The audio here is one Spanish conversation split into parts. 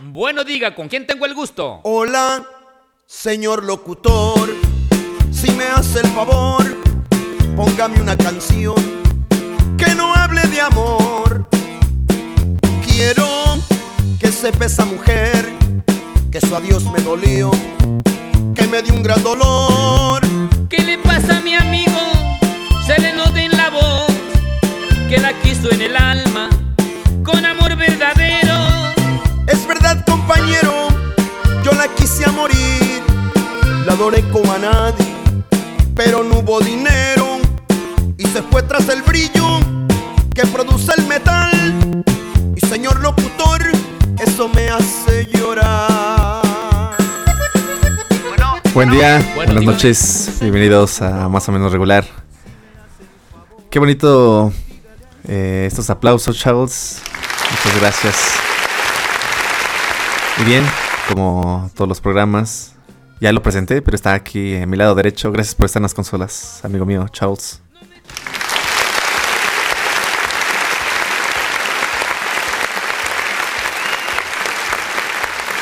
Bueno, diga, ¿con quién tengo el gusto? Hola, señor locutor, si me hace el favor, póngame una canción que no hable de amor. Quiero que sepa esa mujer que su adiós me dolió, que me dio un gran dolor. ¿Qué le pasa a mi amigo? Se le nota en la voz que la quiso en el alma con amor verdadero. Compañero, yo la quise a morir, la adoré como a nadie, pero no hubo dinero y se fue tras el brillo que produce el metal. Y señor locutor, eso me hace llorar. Buen día, Bueno, buenas noches, bienvenidos a Más o menos regular. Qué bonito eh, estos aplausos, chavos. Muchas gracias. Y bien, como todos los programas, ya lo presenté, pero está aquí a mi lado derecho. Gracias por estar en las consolas, amigo mío, Charles.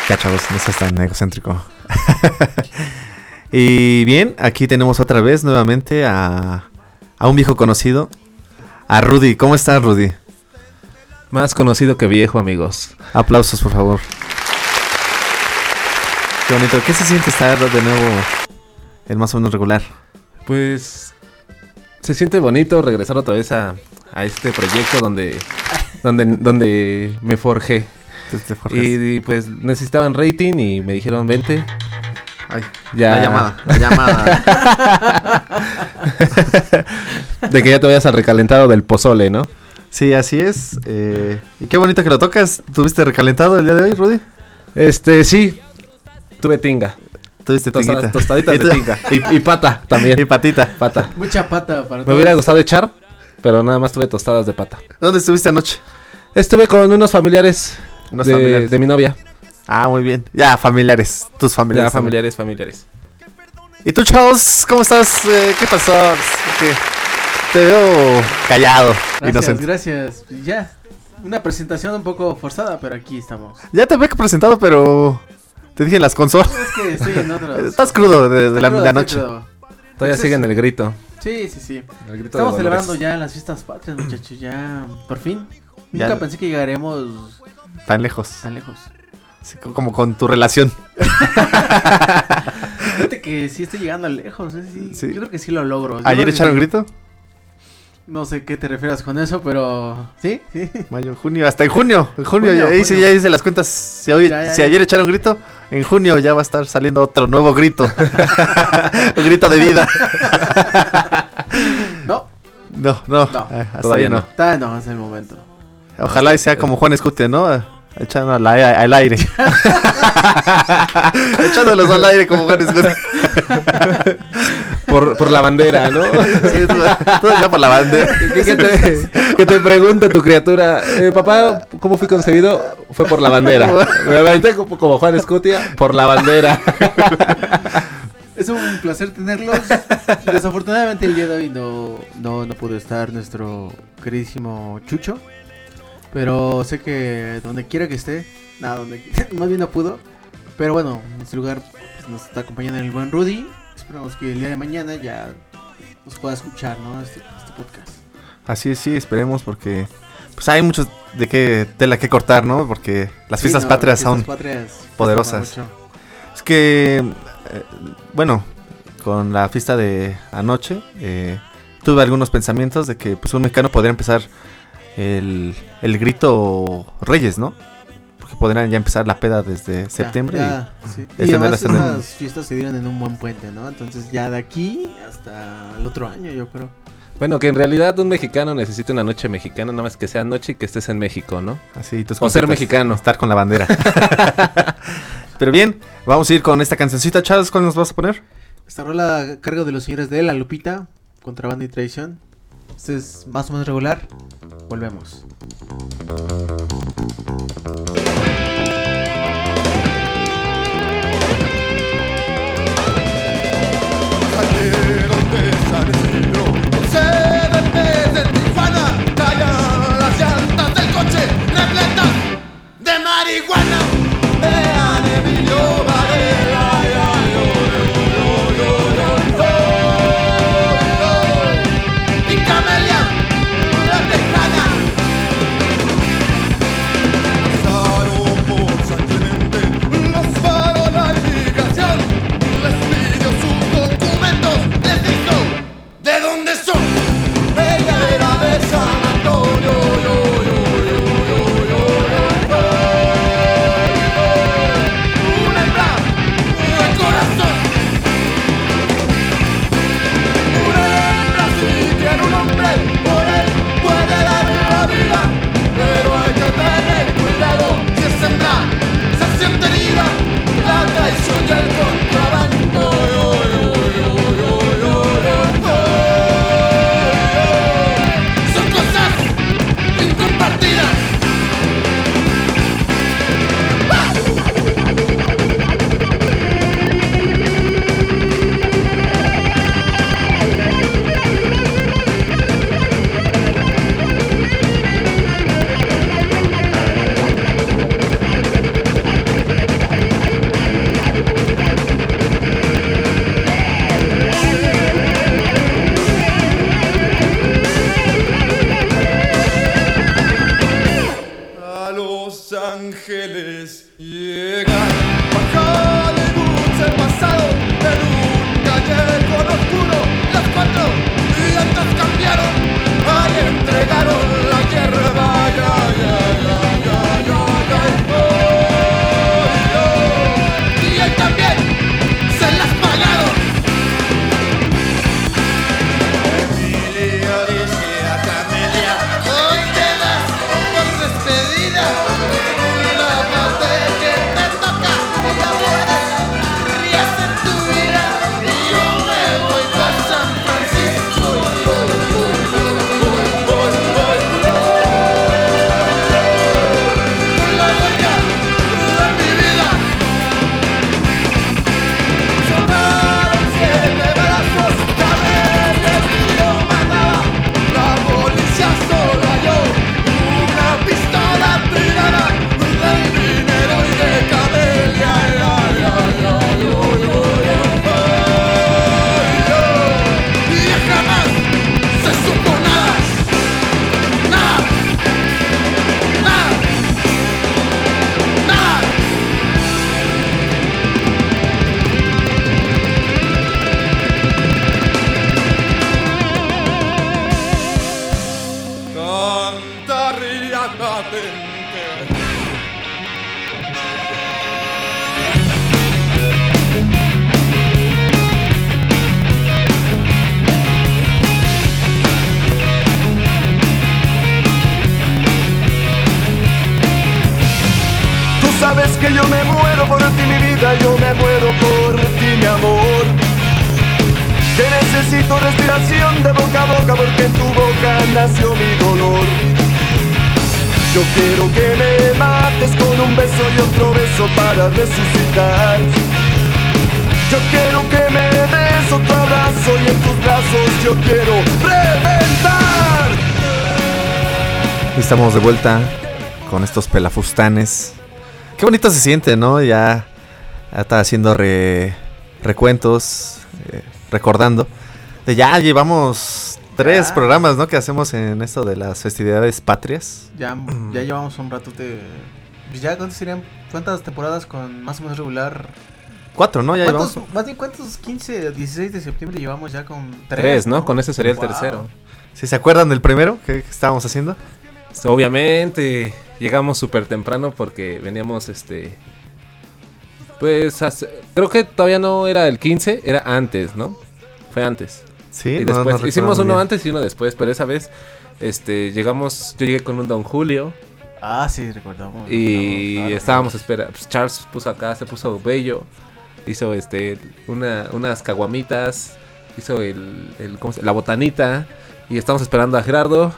Ya, chavos, no seas tan egocéntrico. y bien, aquí tenemos otra vez nuevamente a, a un viejo conocido, a Rudy. ¿Cómo estás, Rudy? Más conocido que viejo, amigos. Aplausos, por favor. Qué bonito. ¿Qué se siente estar de nuevo en más o menos regular? Pues se siente bonito regresar otra vez a, a este proyecto donde, donde, donde me forjé. Y, y, pues necesitaban rating y me dijeron, vente. Ay, Ya. La llamada, la llamada. De que ya te vayas al recalentado del pozole, ¿no? sí, así es. eh, y qué bonito que lo tocas. ¿Tuviste recalentado el día de hoy, Rudy? Este, sí. Tuve tinga. Tuviste tinguita. tostaditas Y de tinga. Y, y pata también. Y patita. Pata. Mucha pata para Me hubiera gustado echar, pero nada más tuve tostadas de pata. ¿Dónde estuviste anoche? Estuve con unos familiares, Unos de, familiares. de mi novia. Ah, muy bien. Ya, familiares. Tus Ya, familiares. familiares, familiares. ¿Y tú, Charles? ¿Cómo estás? Eh, ¿Qué pasó? Te veo callado, Gracias, inocente. gracias. Ya. Una presentación un poco forzada, pero aquí estamos. Ya te había presentado, pero te dije en las consolas. Es que otros. Estás crudo de, de la, Crudo, la estoy noche. crudo. Todavía Entonces- siguen el grito. Sí, sí, sí. El grito de Estamos celebrando ya las fiestas patrias, muchachos. Ya, por fin. Ya. Nunca pensé que llegaremos Tan lejos. tan lejos. Sí, como con tu relación. Fíjate que sí estoy llegando lejos. eh, sí. Sí. Yo creo que sí lo logro. Yo ¿Ayer que echaron grito? No sé qué te refieras con eso, pero. Sí, sí. Mayo, junio, hasta en junio. En junio, Junio, ya, hice, ya hice las cuentas. Si, hoy- Ya, ya, si ya. ayer echaron grito, en junio ya va a estar saliendo otro nuevo grito. Un grito de vida. No, No, no, No, eh, hasta todavía no. está, no, es el momento. Ojalá y sea como Juan Escute, ¿no? Echando al, al aire. Echándolos al aire como Juan Escute. Por, por la bandera, ¿no? Sí, todo, ya por la bandera. que, que te, que te pregunta tu criatura, eh, papá, ¿cómo fui concebido? Fue por la bandera. Me aventé como, como Juan Escutia, por la bandera. Es un placer tenerlos. Desafortunadamente el día de hoy no, no, no pudo estar nuestro queridísimo Chucho. Pero sé que donde quiera que esté, nada, donde más bien no pudo. Pero bueno, en su lugar pues, nos está acompañando el buen Rudy. Esperamos que el día de mañana ya nos pueda escuchar, ¿no? Este, este podcast. Así es, sí, esperemos porque pues hay mucho de qué tela que cortar, ¿no? Porque las Sí, fiestas no, patrias las son patrias poderosas. Es que, eh, bueno, con la fiesta de anoche, eh, tuve algunos pensamientos de que pues un mexicano podría empezar el, el grito Reyes, ¿no? Podrían ya empezar la peda desde Ya, septiembre. ya, sí. y Y extender además fiestas se dieron en un buen puente, ¿no? Entonces ya de aquí hasta el otro año, yo creo. Bueno, que en realidad un mexicano necesita una noche mexicana, nada más que sea noche y que estés en México, ¿no? Así, O ser mexicano. Estar con la bandera. Pero bien, vamos a ir con esta cancioncita. Charles, ¿cuál nos vas a poner? Esta rola a cargo de los señores de La Lupita, Contrabanda y Traición. Este es más o menos regular. Volvemos. Estamos de vuelta con estos pelafustanes. Qué bonito se siente, ¿no? Ya, ya está haciendo re- recuentos, eh, recordando. De ya llevamos tres Ya. programas, ¿no? Que hacemos en esto de las festividades patrias. Ya, ya llevamos un rato de... pues Ya, ¿cuántas serían? ¿Cuántas temporadas con más o menos regular? Cuatro, ¿no? Ya ¿Cuántos, llevamos. más bien, ¿cuántos 15, 16 de septiembre llevamos ya con tres? Tres, ¿no? Con ese sería el Wow. tercero. ¿Sí se acuerdan del primero que, que estábamos haciendo? Obviamente, llegamos súper temprano porque veníamos, este... Pues, hace- creo que todavía no era el 15, era antes, ¿no? Fue antes. Sí, y no- después, no hicimos uno bien. antes y uno después, pero esa vez, este, llegamos, yo llegué con un Don Julio Ah, sí, recordamos. y recordamos, estábamos espera, pues Charles puso acá, se puso bello, hizo este, una, unas caguamitas, hizo el, el ¿cómo se- la botanita y estamos esperando a Gerardo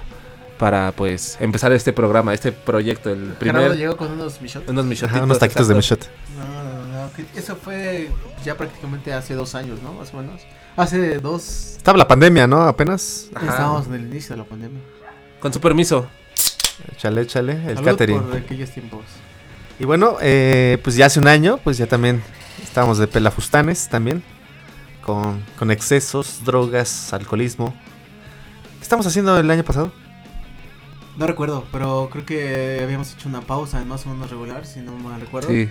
para pues empezar este programa, este proyecto, el Gerardo primer, llegó con unos michotes. unos Ajá, michotitos, unos taquitos de michote. No, no, no, eso fue ya prácticamente hace dos años, ¿no? Más o menos. Hace dos... Estaba la pandemia, ¿no? Apenas. Ajá. Estábamos en el inicio de la pandemia. Con su permiso. Échale, échale, el Salud catering. por aquellos tiempos. Y bueno, eh, pues ya hace un año, pues ya también estábamos de pelafustanes también. Con, con excesos, drogas, alcoholismo. ¿Qué estamos haciendo el año pasado? No recuerdo, pero creo que habíamos hecho una pausa en más o menos regular, si no mal recuerdo. Sí.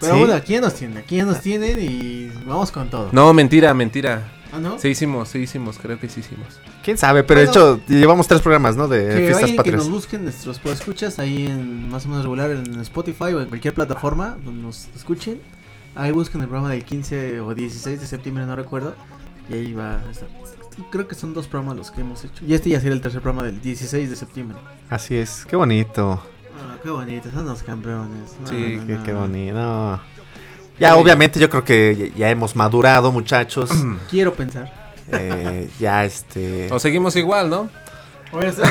Pero Sí. bueno, aquí ya nos tienen, aquí ya nos tienen y vamos con todo. No, mentira, mentira. ¿Ah, no? Sí hicimos, sí hicimos, creo que sí hicimos. ¿Quién sabe? Pero de Bueno. hecho, llevamos tres programas, ¿no? De Que fiestas vayan, que patrias. nos busquen nuestros escuchas ahí en más o menos regular en Spotify o en cualquier plataforma donde nos escuchen. Ahí busquen el programa del 15 o 16 de septiembre, no recuerdo. Y ahí va a estar. Creo que son dos programas los que hemos hecho. Y este ya sería el tercer programa del 16 de septiembre. Así es, qué bonito. Ah, qué bonito, son los campeones. No, Sí, no, Qué, no, qué no. bonito. Ya, obviamente, yo creo que ya, hemos madurado, muchachos. Quiero pensar. Eh, ya, este. O seguimos igual, ¿no?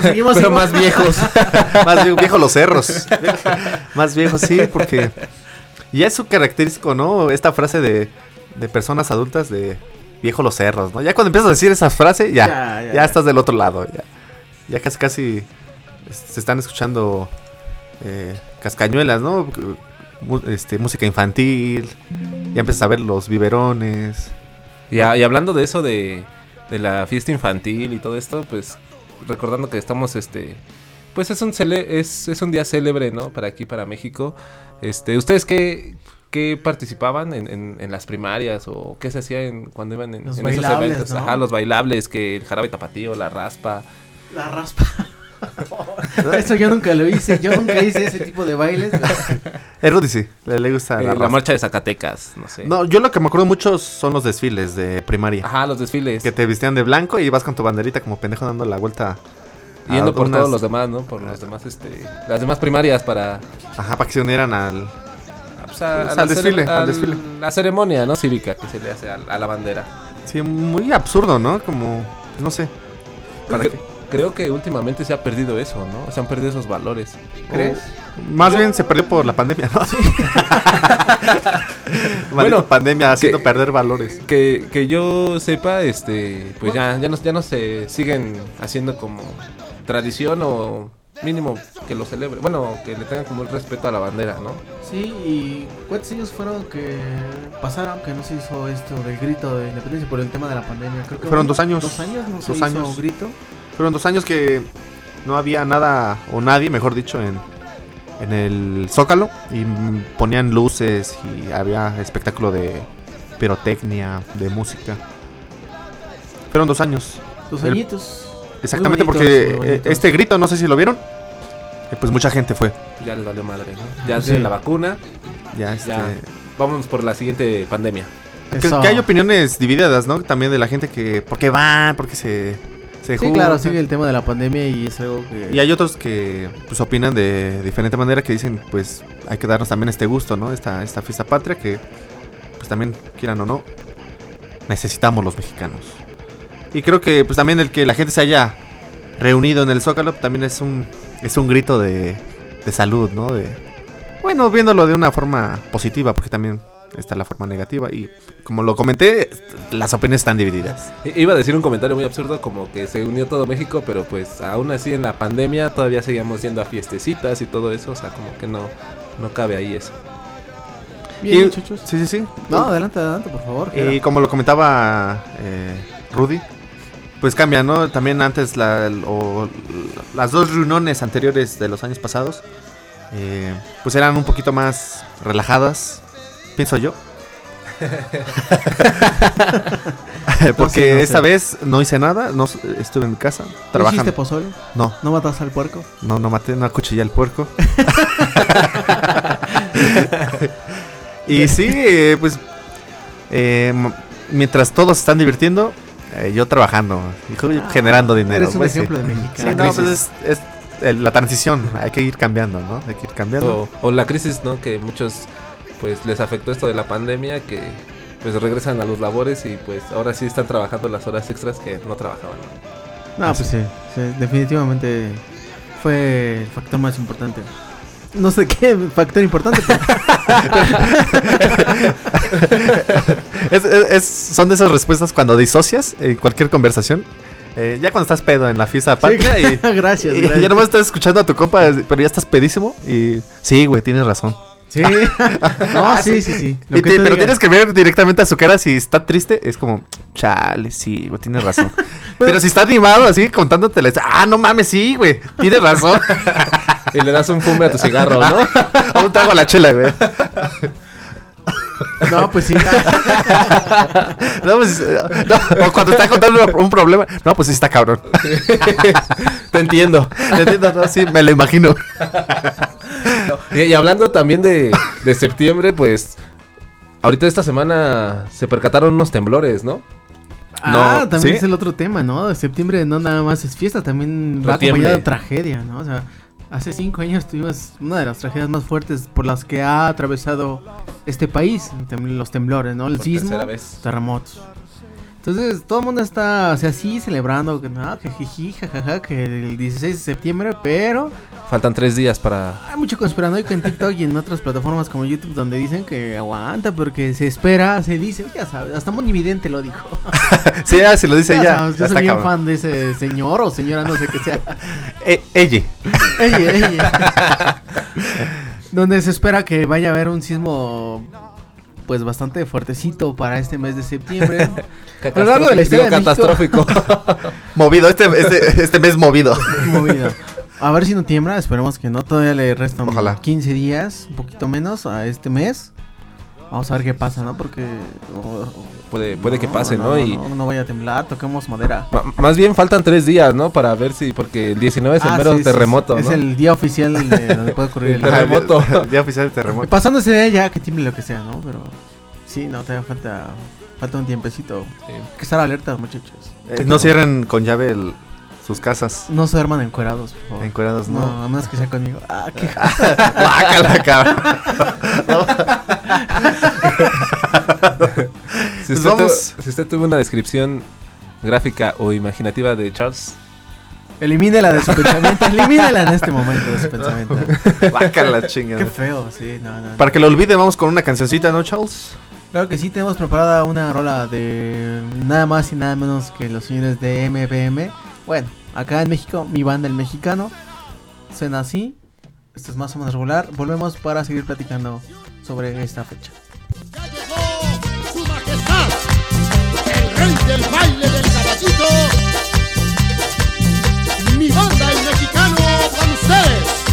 seguimos Pero igual. más viejos. Más bien viejo los cerros. Más viejo, sí, porque. Y es su característico, ¿no? Esta frase de, de personas adultas de viejo los cerros, ¿no? Ya cuando empiezas a decir esa frase, ya. Ya, Ya, ya, ya. estás del otro lado. Ya, ya casi, casi. Se están escuchando. eh, cascañuelas, ¿no? Este, música infantil. Ya empiezas a ver los biberones. Y, a- y hablando de eso de, de la fiesta infantil y todo esto, pues recordando que estamos este pues es un cele es, es un día célebre, ¿no? Para aquí, para México. Este, ¿ustedes qué, qué participaban en, en, en las primarias o qué se hacía en, cuando iban en, Los en esos bailables, eventos? ¿no? Ajá, los bailables, que el jarabe tapatío, la raspa. La raspa. Eso yo nunca lo hice, yo nunca hice ese tipo de bailes. Eh, Rudy sí, le, le gusta eh, la la, raza. marcha de Zacatecas, no sé. No, yo lo que me acuerdo mucho son los desfiles de primaria. Ajá, los desfiles. Que te vestían de blanco y ibas con tu banderita como pendejo dando la vuelta. Yendo por unas- todos los demás, ¿no? Por los demás, este, las demás primarias para, Ajá, para que se unieran al... pues, a- al desfile, al al- desfile. La ceremonia, ¿no? Cívica que se le hace a, a la bandera. Sí, muy absurdo, ¿no? Como, no sé. ¿Para Cre- qué? Creo que últimamente se ha perdido eso, ¿no? Se han perdido esos valores. ¿Crees? Más bien se perdió por la pandemia, ¿no? Bueno, bueno, pandemia haciendo que- perder valores. Que, que yo sepa, este, pues ya, ya no, ya no se siguen haciendo como tradición o mínimo que lo celebre. Bueno, que le tengan como el respeto a la bandera, ¿no? Sí, y ¿cuántos años fueron que pasaron que no se hizo esto del grito de independencia por el tema de la pandemia? Creo que Fueron dos años. Dos años, no se Dos hizo años. grito. Fueron dos años que no había nada, o nadie, mejor dicho, en, en el Zócalo. Y ponían luces y había espectáculo de pirotecnia, de música. Fueron dos años. Dos El- añitos. Exactamente, bonitos, porque eh, este grito, no sé si lo vieron. Eh, pues mucha gente fue. Ya les valió madre, ¿no? Ya Sí. tienen la vacuna, Ya, este, ya. Vámonos por la siguiente pandemia. Que, que hay opiniones divididas, ¿no? También de la gente que, ¿por qué van? ¿Por qué se, se Sí, claro, sigue el tema de la pandemia y es algo que... Y hay otros que pues opinan de diferente manera que dicen, pues hay que darnos también este gusto, ¿no? Esta, esta fiesta patria que, pues también, quieran o no, necesitamos los mexicanos. Y creo que pues también el que la gente se haya reunido en el Zócalo también es un, es un grito de, de salud, ¿no? De, bueno, viéndolo de una forma positiva, porque también está la forma negativa. Y como lo comenté, las opiniones están divididas. Iba a decir un comentario muy absurdo como que se unió todo México, pero pues aún así en la pandemia todavía seguíamos yendo a fiestecitas y todo eso, o sea, como que no, no cabe ahí eso. Bien, Y- muchachos. Sí, sí, sí. No, adelante, adelante, por favor. Y como lo comentaba eh, Rudy, pues cambia, ¿no? También antes la, o las dos reuniones anteriores de los años pasados, eh, pues eran un poquito más relajadas, pienso yo. Porque sé, no esta sé. vez no hice nada, no estuve en mi casa ¿No hiciste trabajando. pozole? No, ¿No mataste al puerco? no, no maté, no acuchillé al puerco. y sí, eh, pues eh, mientras todos están divirtiendo, eh, yo trabajando, generando dinero. Eres un pues, sí. ejemplo de Sí, mexicano. no, pues es, es el- la transición, hay que ir cambiando, ¿no? Hay que ir cambiando. O, o la crisis, ¿no? Que muchos pues les afectó esto de la pandemia, que pues regresan a los labores y pues ahora sí están trabajando las horas extras que no trabajaban. ¿no? No, pues sí, sí, definitivamente fue el factor más importante. No sé qué factor importante, Es- es- es- son de esas respuestas cuando disocias en cualquier conversación. eh, ya cuando estás pedo en la fiesta patria y, gracias, y gracias. ya nomás estás escuchando a tu compa, pero ya estás pedísimo y sí, güey, tienes razón. Sí. No, sí, sí, sí. Lo Y que te- tú pero digas. tienes que ver directamente a su cara si está triste, es como, chale, sí, güey, tienes razón. pero si está animado así, contándote, ah, no mames, sí, güey, tienes razón. Y le das un fume a tu cigarro, ¿no? Aún trago a la chela, güey. No, pues sí. No, pues, no, o cuando está contando un problema, no, pues sí está cabrón. Te entiendo. Te entiendo, no, sí, me lo imagino. Y, y hablando también de, de septiembre, pues ahorita esta semana se percataron unos temblores, ¿no? Ah, No, también ¿sí? es el otro tema, ¿no? De septiembre no nada más es fiesta, también va acompañado de tragedia, ¿no? O sea, hace cinco años tuvimos una de las tragedias más fuertes por las que ha atravesado este país, los temblores, ¿no? El Por sismo, terremotos. Entonces, todo el mundo está, o sea, sí celebrando que no, que jiji, jajaja, que el 16 de septiembre, pero Faltan tres días para... hay mucho conspiranoico en TikTok y en otras plataformas como YouTube donde dicen que aguanta porque se espera, se dice, ya sabes, hasta Monividente lo dijo. Sí, ya, lo dice Ya ya, sabes, ya yo soy bien cabrón. fan de ese señor o señora, no sé qué sea. Eh, ella. Ella, ella. Donde se espera que vaya a haber un sismo pues bastante fuertecito para este mes de septiembre. A lo largo de la historia de México- catastrófico. Movido, este, este, este mes movido. Movido. A ver si no tiembla, esperemos que no. Todavía le restan Ojalá. 15 días, un poquito menos a este mes. Vamos a ver qué pasa, ¿no? Porque. oh, Puede, puede que pase, ¿no? Y No, no vaya a temblar, toquemos madera. ma- más bien faltan tres días, ¿no? Para ver si, porque el 19 es el Ah, mero sí, sí, terremoto, sí. ¿no? Es el día oficial de donde puede ocurrir El el terremoto. El día oficial de terremoto. Pasando ese día ya que tiemble lo que sea, ¿no? Pero. Sí, no, todavía falta. Falta un tiempecito. Sí. Hay que estar alertas, muchachos. Eh, no cierren con llave el- sus casas. No se duerman encuerados, por favor. Encuerados, No, no. a menos que sea conmigo. Ah, qué Guácala, cabrón. Si Pues usted, vamos. tu- si usted tuvo una descripción gráfica o imaginativa de Charles, Elimínela de su pensamiento. Elimínela en este momento de su pensamiento. Guácala, chinga. Qué feo, sí, no, no. Para que lo olvide, vamos con una cancioncita, ¿no, Charles? Claro que sí, tenemos preparada una rola de nada más y nada menos que los señores de MBM. Bueno, acá en México, mi banda el mexicano. Suena así. Esto es más o menos regular. Volvemos para seguir platicando sobre esta fecha. Del baile del caballito. Mi banda, el mexicano, con ustedes.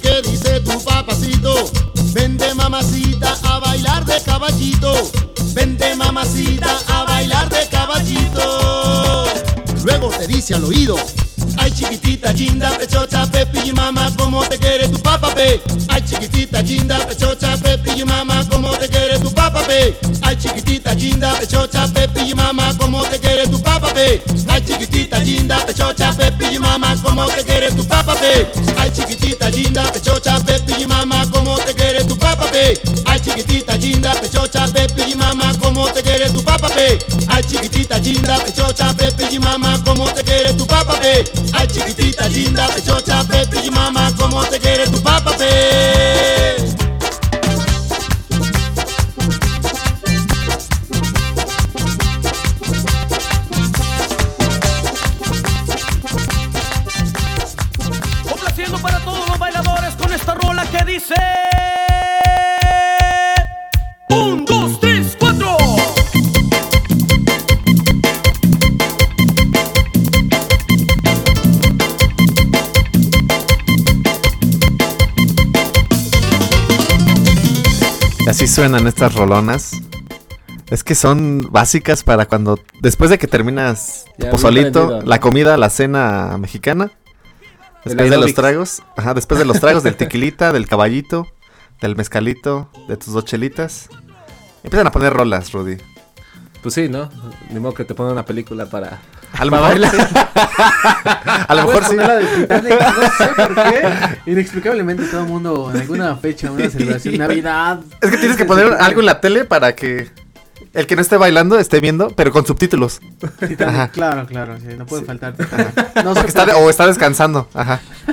¿Qué dice tu papacito? Vente mamacita a bailar de caballito. Vente mamacita a bailar de caballito. Luego te dice al oído. Ay chiquitita, linda, pechocha, pepi y mamá, ¿cómo te quiere tu papá, pe? Ay chiquitita, linda, pechocha, pepi y mamá, ¿cómo te quiere tu papá, pe? Ay chiquitita, linda, pechocha, pepi y mamá, ¿cómo te quiere tu papá, pe? Ay chiquitita, linda, pechocha, pepi y mamá, ¿cómo te quiere tu papá, pe? Ay chiquitita, linda, pechocha, pepi y mamá, ¿cómo Ay chiquitita, linda, pechocha, pepi y mamá, ¿cómo te quiere tu papá, pe? Ay chiquitita, linda, pechocha, pepi y mamá, ¿cómo te quiere tu papá, pe? Ay chiquitita, linda, pechocha, pepi y mamá, ¿cómo te quiere tu papá, pe? Complaciendo para todos los bailadores con esta rola que dice. Así suenan estas rolonas. Es que son básicas para cuando, después de que terminas tu pozolito, la comida, la cena mexicana, después de los tragos, ajá, después de los tragos del tequilita, del caballito, del mezcalito, de tus dos chelitas, empiezan a poner rolas, Rudy. Pues sí, ¿no? Ni modo que te pongan una película para... A lo mejor, sí. a lo mejor sí. La de Titanic, no sé por qué. Inexplicablemente todo el mundo en alguna fecha, una celebración, Navidad. Es que tienes que poner algo en la tele para que el que no esté bailando esté viendo, pero con subtítulos. Titanic, Ajá. claro, claro, sí, no puede faltar Titanic. No está o está descansando. Ajá.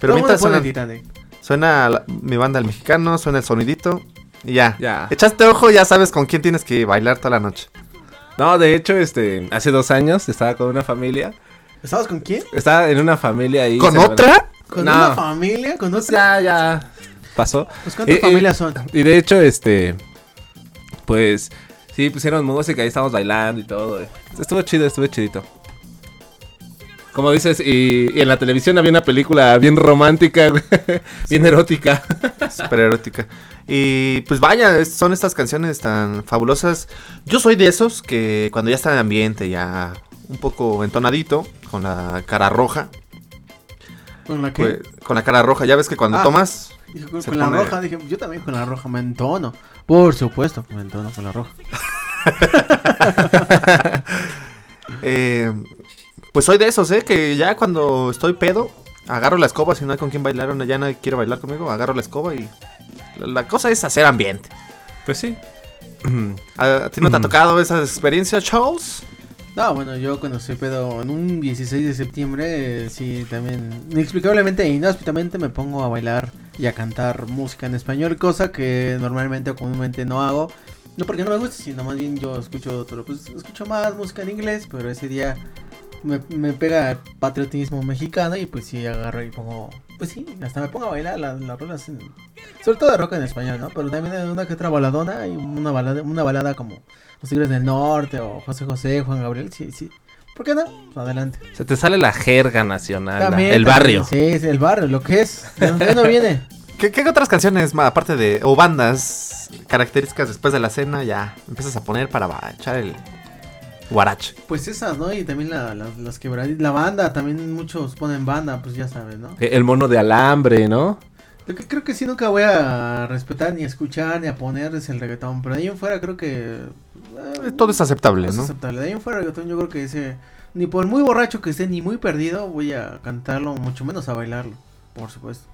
Pero Todo mientras suena, Titanic. suena la- mi banda el mexicano, suena el sonidito y ya. Ya. Echaste ojo, ya sabes con quién tienes que bailar toda la noche. No, de hecho, este, hace dos años estaba con una familia. ¿Estabas con quién? Estaba en una familia ahí. ¿Con otra? ¿Con No. una familia? ¿Con otra? Ya, ya. Pasó. Pues ¿cuántas Eh, eh, familias son? Y de hecho, este. Pues. Sí, pusieron música y estábamos bailando y todo. eh. Estuvo chido, estuvo chidito. Como dices, y, y en la televisión había una película bien romántica, bien erótica. Súper erótica. Y pues vaya, son estas canciones tan fabulosas. Yo soy de esos que cuando ya está en ambiente, ya un poco entonadito, con la cara roja. ¿Con la qué? pues, con la cara roja, ya ves que cuando Ah. tomas con, la pone- roja, dije, yo también con la roja me entono. Por supuesto, me entono con la roja. Eh, pues soy de esos, ¿eh? Que ya cuando estoy pedo, agarro la escoba. Si no hay con quién bailar, ya nadie quiere bailar conmigo, agarro la escoba y. La, la cosa es hacer ambiente. Pues sí. ¿A, a ti no te ha Mm. tocado esa experiencia, Charles? No, bueno, yo cuando estoy pedo en un 16 de septiembre, eh, sí, también inexplicablemente e inhóspitamente me pongo a bailar y a cantar música en español, cosa que normalmente o comúnmente no hago. No porque no me guste, sino más bien yo escucho otro, pues escucho más música en inglés, pero ese día me, me pega el patriotismo mexicano y pues sí agarro y pongo, pues sí, hasta me pongo a bailar las, las rolas, en- sobre todo de rock en español, ¿no? Pero también hay una que otra baladona y una balada, una balada como Los Tigres del Norte o José José, Juan Gabriel, sí, sí. ¿Por qué no? Pues adelante. Se te sale la jerga nacional. la- También, el también, barrio. Sí, sí, el barrio, lo que es. ¿De dónde no viene? ¿Qué, qué otras canciones, ma, aparte de. o bandas características después de la cena, ya empiezas a poner para echar el guarache? Pues esas, ¿no? Y también la, la- las quebraditas. La banda, también muchos ponen banda, pues ya sabes, ¿no? El mono de alambre, ¿no? Lo que creo que sí nunca voy a respetar, ni a escuchar, ni a poner es el reggaetón. Pero de ahí en fuera creo que. Eh, Todo es aceptable, es ¿no? aceptable. De ahí en fuera reggaetón yo creo que ese. Ni por muy borracho que esté, ni muy perdido, voy a cantarlo, mucho menos a bailarlo. Por supuesto.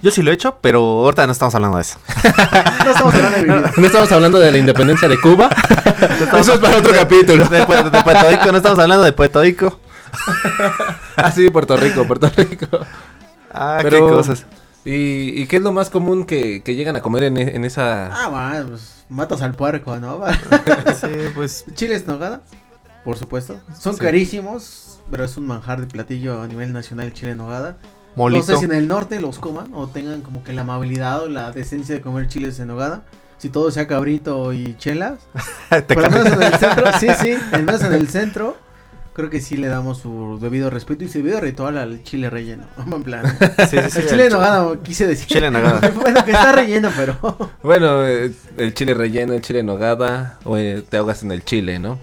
Yo sí lo he hecho, pero ahorita no estamos hablando de eso. No estamos hablando de vivir. No estamos hablando de la independencia de Cuba. Eso es para otro capítulo. De, de Puerto Rico, no estamos hablando de Puerto Rico. Ah, sí, Puerto Rico, Puerto Rico. Ah, Pero- qué cosas. ¿Y, y qué es lo más común que, que llegan a comer en, e- en esa... Ah, va, pues matas al puerco, ¿no? Va. Sí, pues. Chiles nogada, por supuesto. Son Sí. carísimos, pero es un manjar de platillo a nivel nacional chile nogada. Molito. No sé si en el norte los coman o tengan como que la amabilidad o la decencia de comer chiles en nogada. Si todo sea cabrito y chelas. Lo cambié. menos en el centro, sí, sí, al menos en el centro. Creo que sí le damos su debido respeto y su debido ritual al chile relleno. En plan, Sí, sí, sí, el chile en nogada quise decir. Chile en nogada. bueno, que está relleno, pero. Bueno, eh, el chile relleno, el chile en nogada, o eh, te ahogas en el chile, ¿no?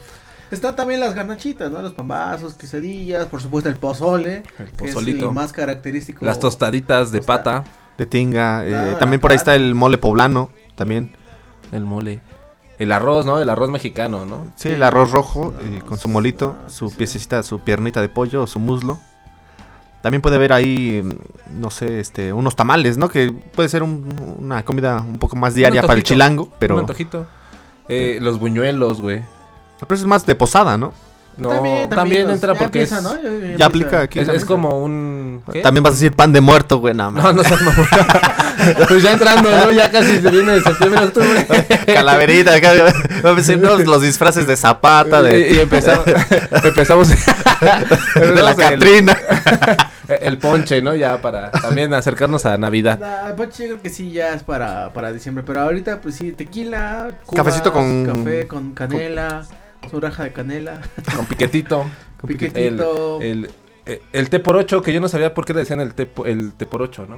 Está también las garnachitas, ¿no? Los pambazos, quesadillas, por supuesto el pozole. El que es pozolito. el más característico. Las tostaditas de Tosta- pata, De tinga. eh, también por ahí está el mole poblano. También. el mole. El arroz, ¿no? El arroz mexicano, ¿no? Sí, el arroz rojo eh, con su molito, su piececita, su piernita de pollo o su muslo. También puede haber ahí, mm, no sé, este, unos tamales, ¿no? Que puede ser un- una comida un poco más diaria para el chilango, Un pero, antojito. Eh, los buñuelos, güey. Pero eso es más de posada, ¿no? No, también, los- entra ya porque empieza, es, ¿no? Ya, ya Ya empieza. aplica aquí. es, también. es como un... ¿qué? También vas a decir pan de muerto, güey, nada más. No, no seas mamón. pues ya entrando, ¿no? Ya casi se viene septiembre, octubre. Calaverita, acá, va a decir, no, los disfraces de zapata, Y, y de, empezamos, empezamos de la el- Catrina. El, ponche, ¿no? Ya para también acercarnos a Navidad. Nah, Ponche yo creo que sí ya es para, para diciembre, pero ahorita pues sí, tequila, cubas, Cafecito con- café con canela, su raja de canela, Con piquetito. El, piquetito. el, el, el té por ocho, que yo no sabía por qué le decían el té, el té por ocho, ¿no?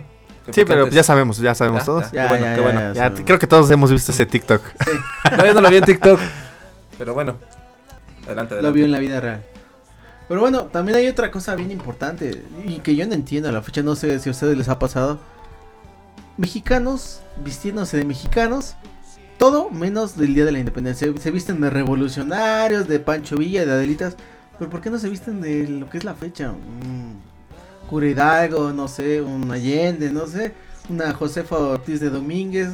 Sí, pero antes- ya sabemos, ya sabemos ¿Ya? todos. Ya, qué bueno, qué bueno. Ya, sabemos. creo que todos hemos visto ese TikTok. No, yo no lo vi en TikTok. Pero bueno. Adelante, Lo adelante. vio en la vida real. Pero bueno, también hay otra cosa bien importante y que yo no entiendo a la fecha, no sé si a ustedes les ha pasado. Mexicanos vistiéndose de mexicanos, todo menos del Día de la Independencia. Se, se visten de revolucionarios, de Pancho Villa, de Adelitas, pero ¿por qué no se visten de lo que es la fecha? Mm, Cura Hidalgo, no sé, un Allende, no sé, una Josefa Ortiz de Domínguez.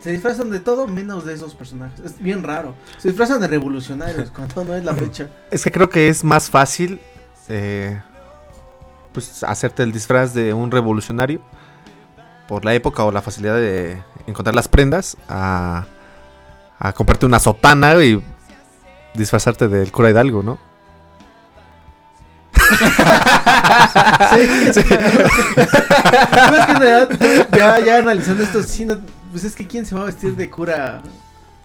Se disfrazan de todo menos de esos personajes. Es bien raro. Se disfrazan de revolucionarios cuando no es la fecha. Es que creo que es más fácil eh, pues hacerte el disfraz de un revolucionario por la época o la facilidad de encontrar las prendas a, a comprarte una sotana y disfrazarte del cura Hidalgo, ¿no? Sí, sí. No, es que en realidad, ya, ya analizando esto, sí, no- pues es que ¿quién se va a vestir de cura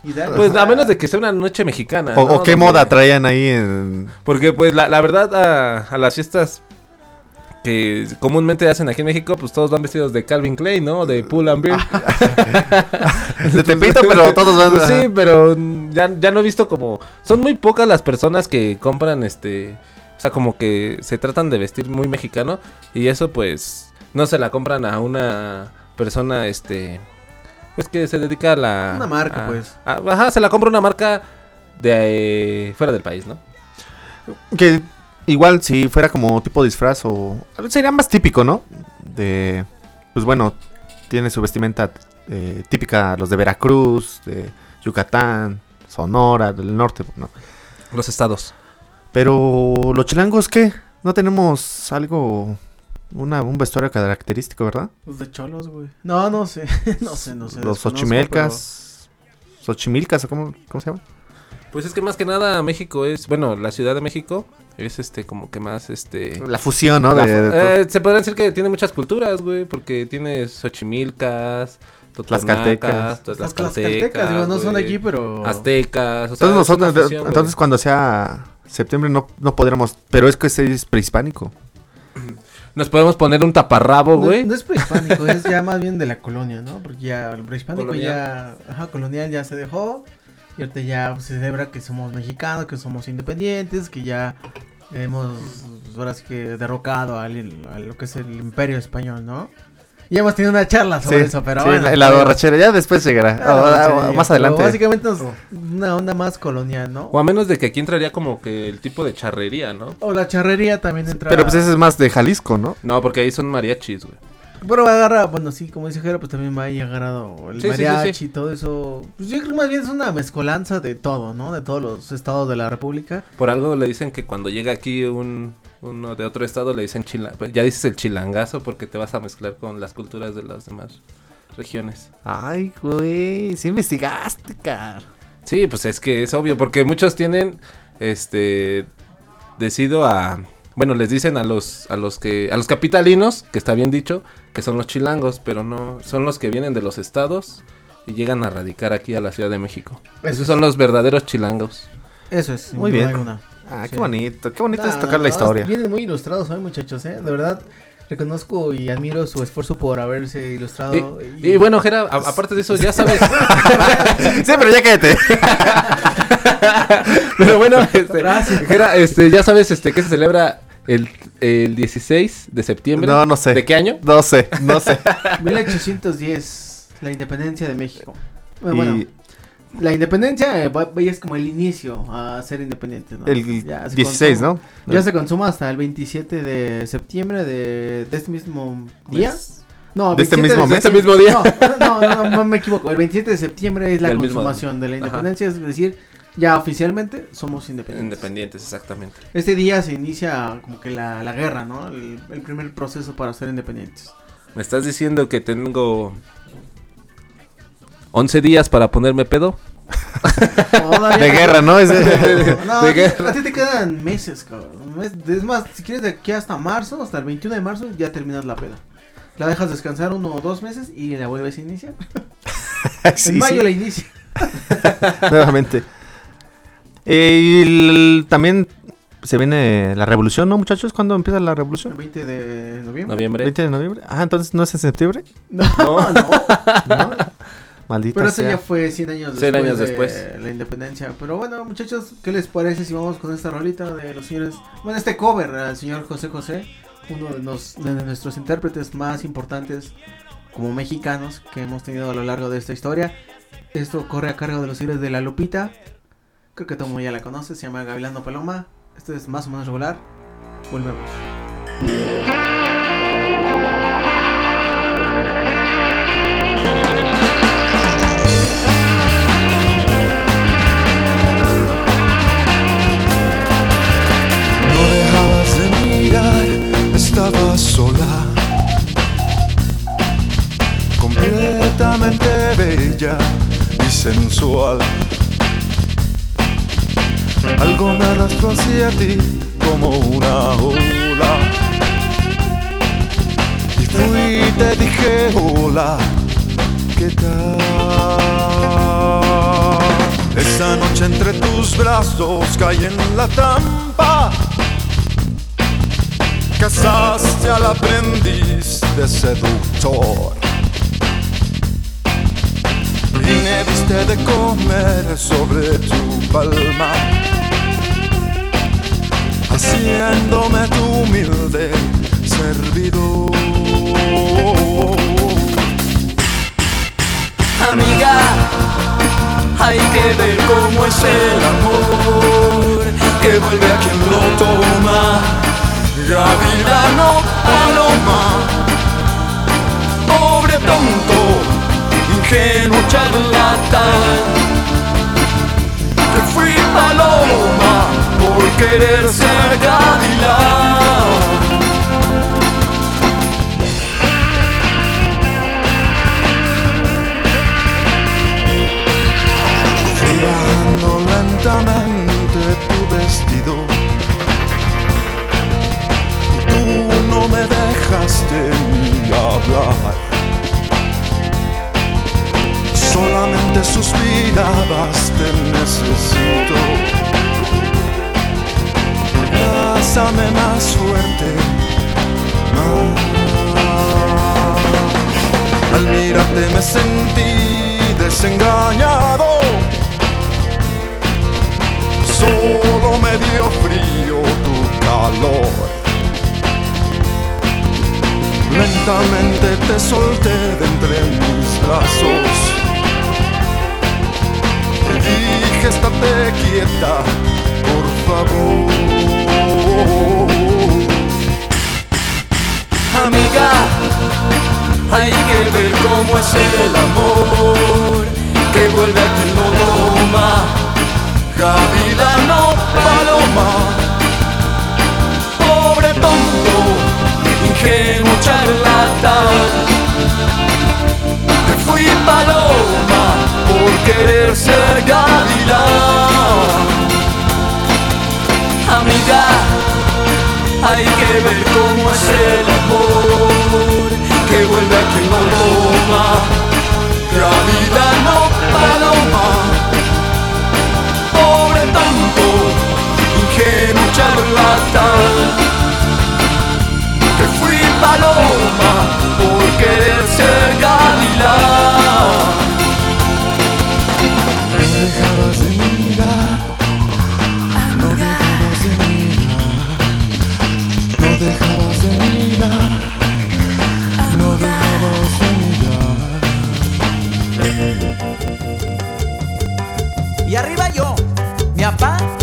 Hidalgo? Pues a menos de que sea una noche mexicana. O, ¿no? o qué Donde- moda traían ahí en... Porque pues la, la verdad a, a las fiestas que comúnmente hacen aquí en México, pues todos van vestidos de Calvin Klein, ¿no? De Pull and Beer. de Tepito, pero todos van... Pues sí, pero ya, ya no he visto como... Son muy pocas las personas que compran este... O sea, como que se tratan de vestir muy mexicano y eso pues no se la compran a una persona este... Pues que se dedica a la... Una marca, a- pues. a- ajá, se la compra una marca de eh, fuera del país, ¿no? Que igual si fuera como tipo disfraz o... Sería más típico, ¿no? De... Pues bueno, tiene su vestimenta eh, típica los de Veracruz, de Yucatán, Sonora, del norte, ¿no? Los estados. Pero los chilangos, ¿qué? No tenemos algo... Una, un vestuario característico, ¿verdad? Los de cholos, güey. No, no sé. no sé, no sé. los desconozco, Xochimilcas... Xochimilcas, ¿o cómo, cómo se llama? Pues es que más que nada México es, bueno, la Ciudad de México es este como que más este La fusión, ¿no? la De- eh, se podría decir que tiene muchas culturas, güey, porque tiene Xochimilcas, Tlaxcaltecas. Tlaxcaltecas, caltecas, digo, no son aquí, pero. aztecas, o sea, Entonces nosotros, fusión, güey. entonces cuando sea septiembre no, no podremos, pero es que ese es prehispánico. nos podemos poner un taparrabo, No, güey. no es prehispánico, es ya más bien de la colonia, ¿no? Porque ya el prehispánico Colonial. ya, ajá, colonial ya se dejó. Y ahorita ya pues, se celebra que somos mexicanos, que somos independientes, que ya hemos, pues, ahora sí que derrocado al, a lo que es el imperio español, ¿no? Y hemos tenido una charla sobre eso, pero sí, bueno, la, la pero- borrachera ya después llegará. Ah, Ah, más pero adelante. Básicamente es una onda más colonial, ¿no? O a menos de que aquí entraría como que el tipo de charrería, ¿no? O la charrería también entra. Pero pues ese es más de Jalisco, ¿no? No, porque ahí son mariachis, güey. Pero agarra, bueno, sí, como dice Jera, pues también va ahí agarrado el Sí, sí, sí, mariachi sí. y todo eso. Pues yo creo que más bien es una mezcolanza de todo, ¿no? De todos los estados de la república. Por algo le dicen que cuando llega aquí un uno de otro estado le dicen chila, pues ya dices el chilangazo porque te vas a mezclar con las culturas de las demás regiones. Ay, güey, sí investigaste, car. Sí, pues es que es obvio, porque muchos tienen, este, decido a, bueno, les dicen a los, a los que, a los capitalinos, que está bien dicho, que son los chilangos, pero no, son los que vienen de los estados y llegan a radicar aquí a la Ciudad de México. Esos son los verdaderos chilangos. Eso es, Muy bien. alguna. Ah, qué bonito, qué bonito es No, tocar la historia. Vienen muy ilustrados hoy, muchachos, ¿eh? De verdad, reconozco y admiro su esfuerzo por haberse ilustrado. Y, y bueno, Jera, a- aparte de eso, ya sabes. sí, pero ya cállate. Pero bueno, este, Jera, este, ya sabes este, que se celebra el, el 16 de septiembre. No, no sé. ¿De qué año? No sé, no sé. 1810, la independencia de México. Eh, Y- Bueno, la independencia eh, es como el inicio a ser independiente, ¿no? El Ya se 16, consuma- ¿no? Ya se consuma hasta el 27 de septiembre de, de este mismo día. No, ¿De este 27 mismo mes? septiembre- ¿De este mismo día? No, no, no, no, me equivoco. El 27 de septiembre es la Del consumación de la Ajá. independencia, es decir, ya oficialmente somos independientes. Independientes, exactamente. Este día se inicia como que la, la guerra, ¿no? El, el primer proceso para ser independientes. ¿Me estás diciendo que tengo 11 días para ponerme pedo? Todavía De no. guerra, ¿no? No, De ti- guerra. a ti te quedan meses, cabrón. Es más, si quieres de aquí hasta marzo, hasta el 21 de marzo, ya terminas la peda. La dejas descansar uno o dos meses y la vuelves a iniciar. Sí, en mayo sí, la inicia. nuevamente. Eh, y el- también se viene la revolución, ¿no, muchachos? ¿Cuándo empieza la El revolución? 20 de noviembre. Noviembre. 20 de noviembre. Ah, entonces no es en septiembre. No, no. no. Maldita Pero eso sea. ya fue 100 años 100 después años de después. la independencia. Pero bueno, muchachos, ¿qué les parece si vamos con esta rolita de los señores? Bueno, este cover al señor José José, uno de, nos- de nuestros intérpretes más importantes como mexicanos que hemos tenido a lo largo de esta historia. Esto corre a cargo de los señores de La Lupita. Creo que todo mundo ya la conoce, se llama Gavilano Paloma. Esto es más o menos regular. Volvemos. No dejabas de mirar, estaba sola, completamente bella y sensual. Algo me arrastró hacia ti como una ola. Y fui y te dije hola, ¿qué tal? Esa noche entre tus brazos caí en la trampa. Casaste al aprendiz de seductor. Y me diste de comer sobre tu palma. Haciéndome tu humilde servidor. Amiga, hay que ver cómo es el amor que vuelve a quien lo toma. Gavilano paloma, pobre tonto, ingenuo charlatán. Que fui paloma querer ser gavilán. Fui bajando lentamente tu vestido tú no me dejaste ni hablar. Solamente suspirabas, te necesito. Abrázame más fuerte, más. Al mirarte me sentí desengañado. Solo me dio frío tu calor. Lentamente te solté de entre mis brazos. Dije, estate quieta, por favor. Amiga, hay que ver cómo es el amor que vuelve a quien no toma. Gavilano paloma, Pobre tonto, ingenuo charlatán. te fui paloma por querer ser gavilán. Amiga, hay que ver cómo es el amor que vuelve a quien no toma. Gavilano paloma, Pobre tonto, ingenuo charlatán. que fui paloma y arriba yo, mi papá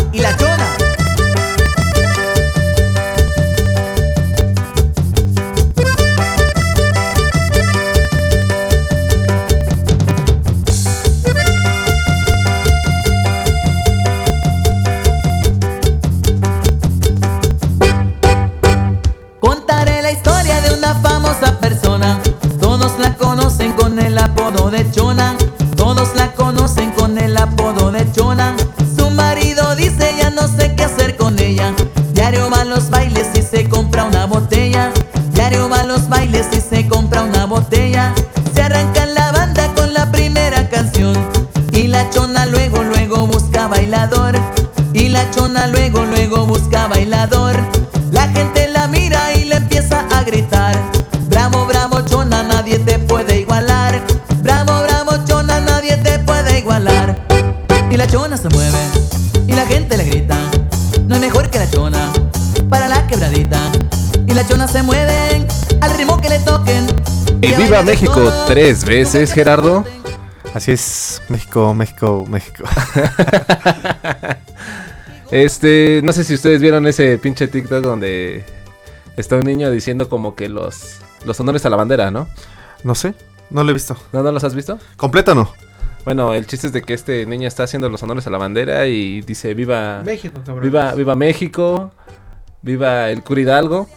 Y viva México tres veces, Gerardo. Así es, México, México, México. Este, no sé si ustedes vieron ese pinche TikTok donde está un niño diciendo como que los, los honores a la bandera, ¿no? No sé, no lo he visto. ¿No, no los has visto? ¿Completo no? Bueno, el chiste es de que este niño está haciendo los honores a la bandera y dice viva México, cabrón. viva viva México, viva el cura Hidalgo.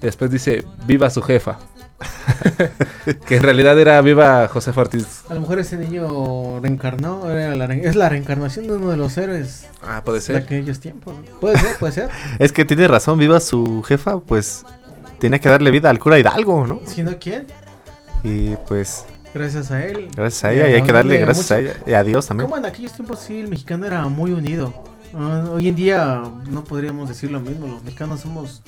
Después dice viva su jefa. que en realidad era viva José Ortiz. A lo mejor ese niño reencarnó, era la re- es la reencarnación de uno de los héroes Ah, puede de ser. aquellos tiempos. Puede ser, puede ser. Es que tiene razón, viva su jefa, pues tiene que darle vida al cura Hidalgo, ¿no? Si no, ¿quién? Y pues Gracias a él. gracias a ella y hay que darle gracias a mucho- ella y a Dios también. Como en aquellos tiempos sí, el mexicano era muy unido. Ah, hoy en día no podríamos decir lo mismo. Los mexicanos somos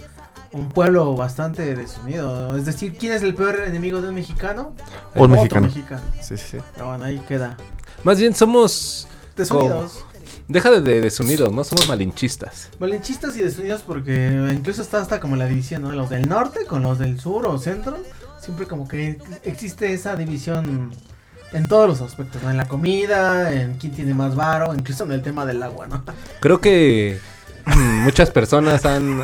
un pueblo bastante desunido. Es decir, ¿quién es el peor enemigo de un mexicano? El Un otro mexicano. mexicano. Sí, sí, sí. Pero bueno, ahí queda. Más bien somos Desunidos. deja de, de desunidos, no somos malinchistas. Malinchistas y desunidos porque incluso está hasta como la división, ¿no? Los del norte con los del sur o centro. Siempre como que existe esa división en todos los aspectos, ¿no? En la comida, en quién tiene más varo, incluso en el tema del agua, ¿no? Creo que muchas personas han,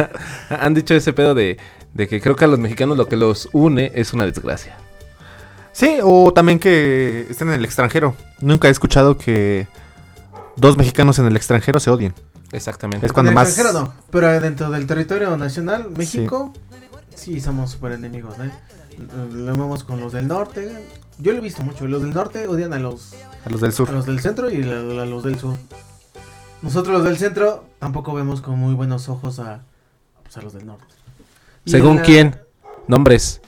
han dicho ese pedo de, de que creo que a los mexicanos lo que los une es una desgracia. Sí, o también que estén en el extranjero. Nunca he escuchado que dos mexicanos en el extranjero se odien. Exactamente. Es cuando en el más- extranjero no, pero dentro del territorio nacional, México, sí, somos súper enemigos, ¿no? Lo vemos con los del norte. Yo lo he visto mucho. Los del norte odian a los, A los del sur. a los del centro y a, a los del sur. Nosotros los del centro tampoco vemos con muy buenos ojos a, pues, a los del norte. Y ¿Según la- quién? Nombres.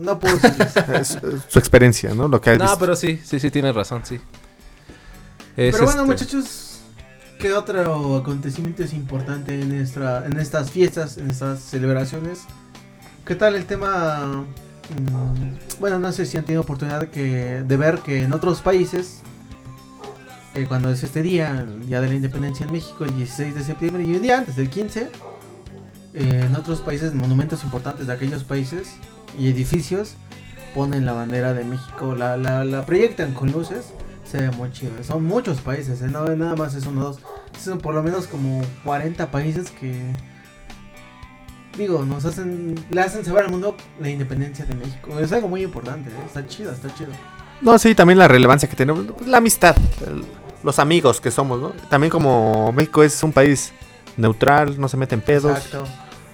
No puedo su experiencia, ¿no? Lo que has No, visto. pero sí, sí, sí, tienes razón, sí. Es Pero bueno, este- muchachos, ¿qué otro acontecimiento es importante en, nuestra, en estas fiestas, en estas celebraciones? ¿Qué tal el tema? mm, bueno, no sé si han tenido oportunidad que, de ver que en otros países, eh, cuando es este día, el Día de la Independencia en México, el 16 de septiembre y un día antes, del 15, eh, en otros países, monumentos importantes de aquellos países y edificios ponen la bandera de México, la, la, la proyectan con luces se ve muy chido. Son muchos países, ¿eh? no nada más es uno o dos. Son por lo menos como 40 países que digo, nos hacen le hacen saber al mundo la independencia de México. Es algo muy importante, ¿eh? está chido, está chido. No, sí, también la relevancia que tenemos, pues, la amistad, el- los amigos que somos, ¿no? También como México es un país neutral, no se mete en pedos. Exacto.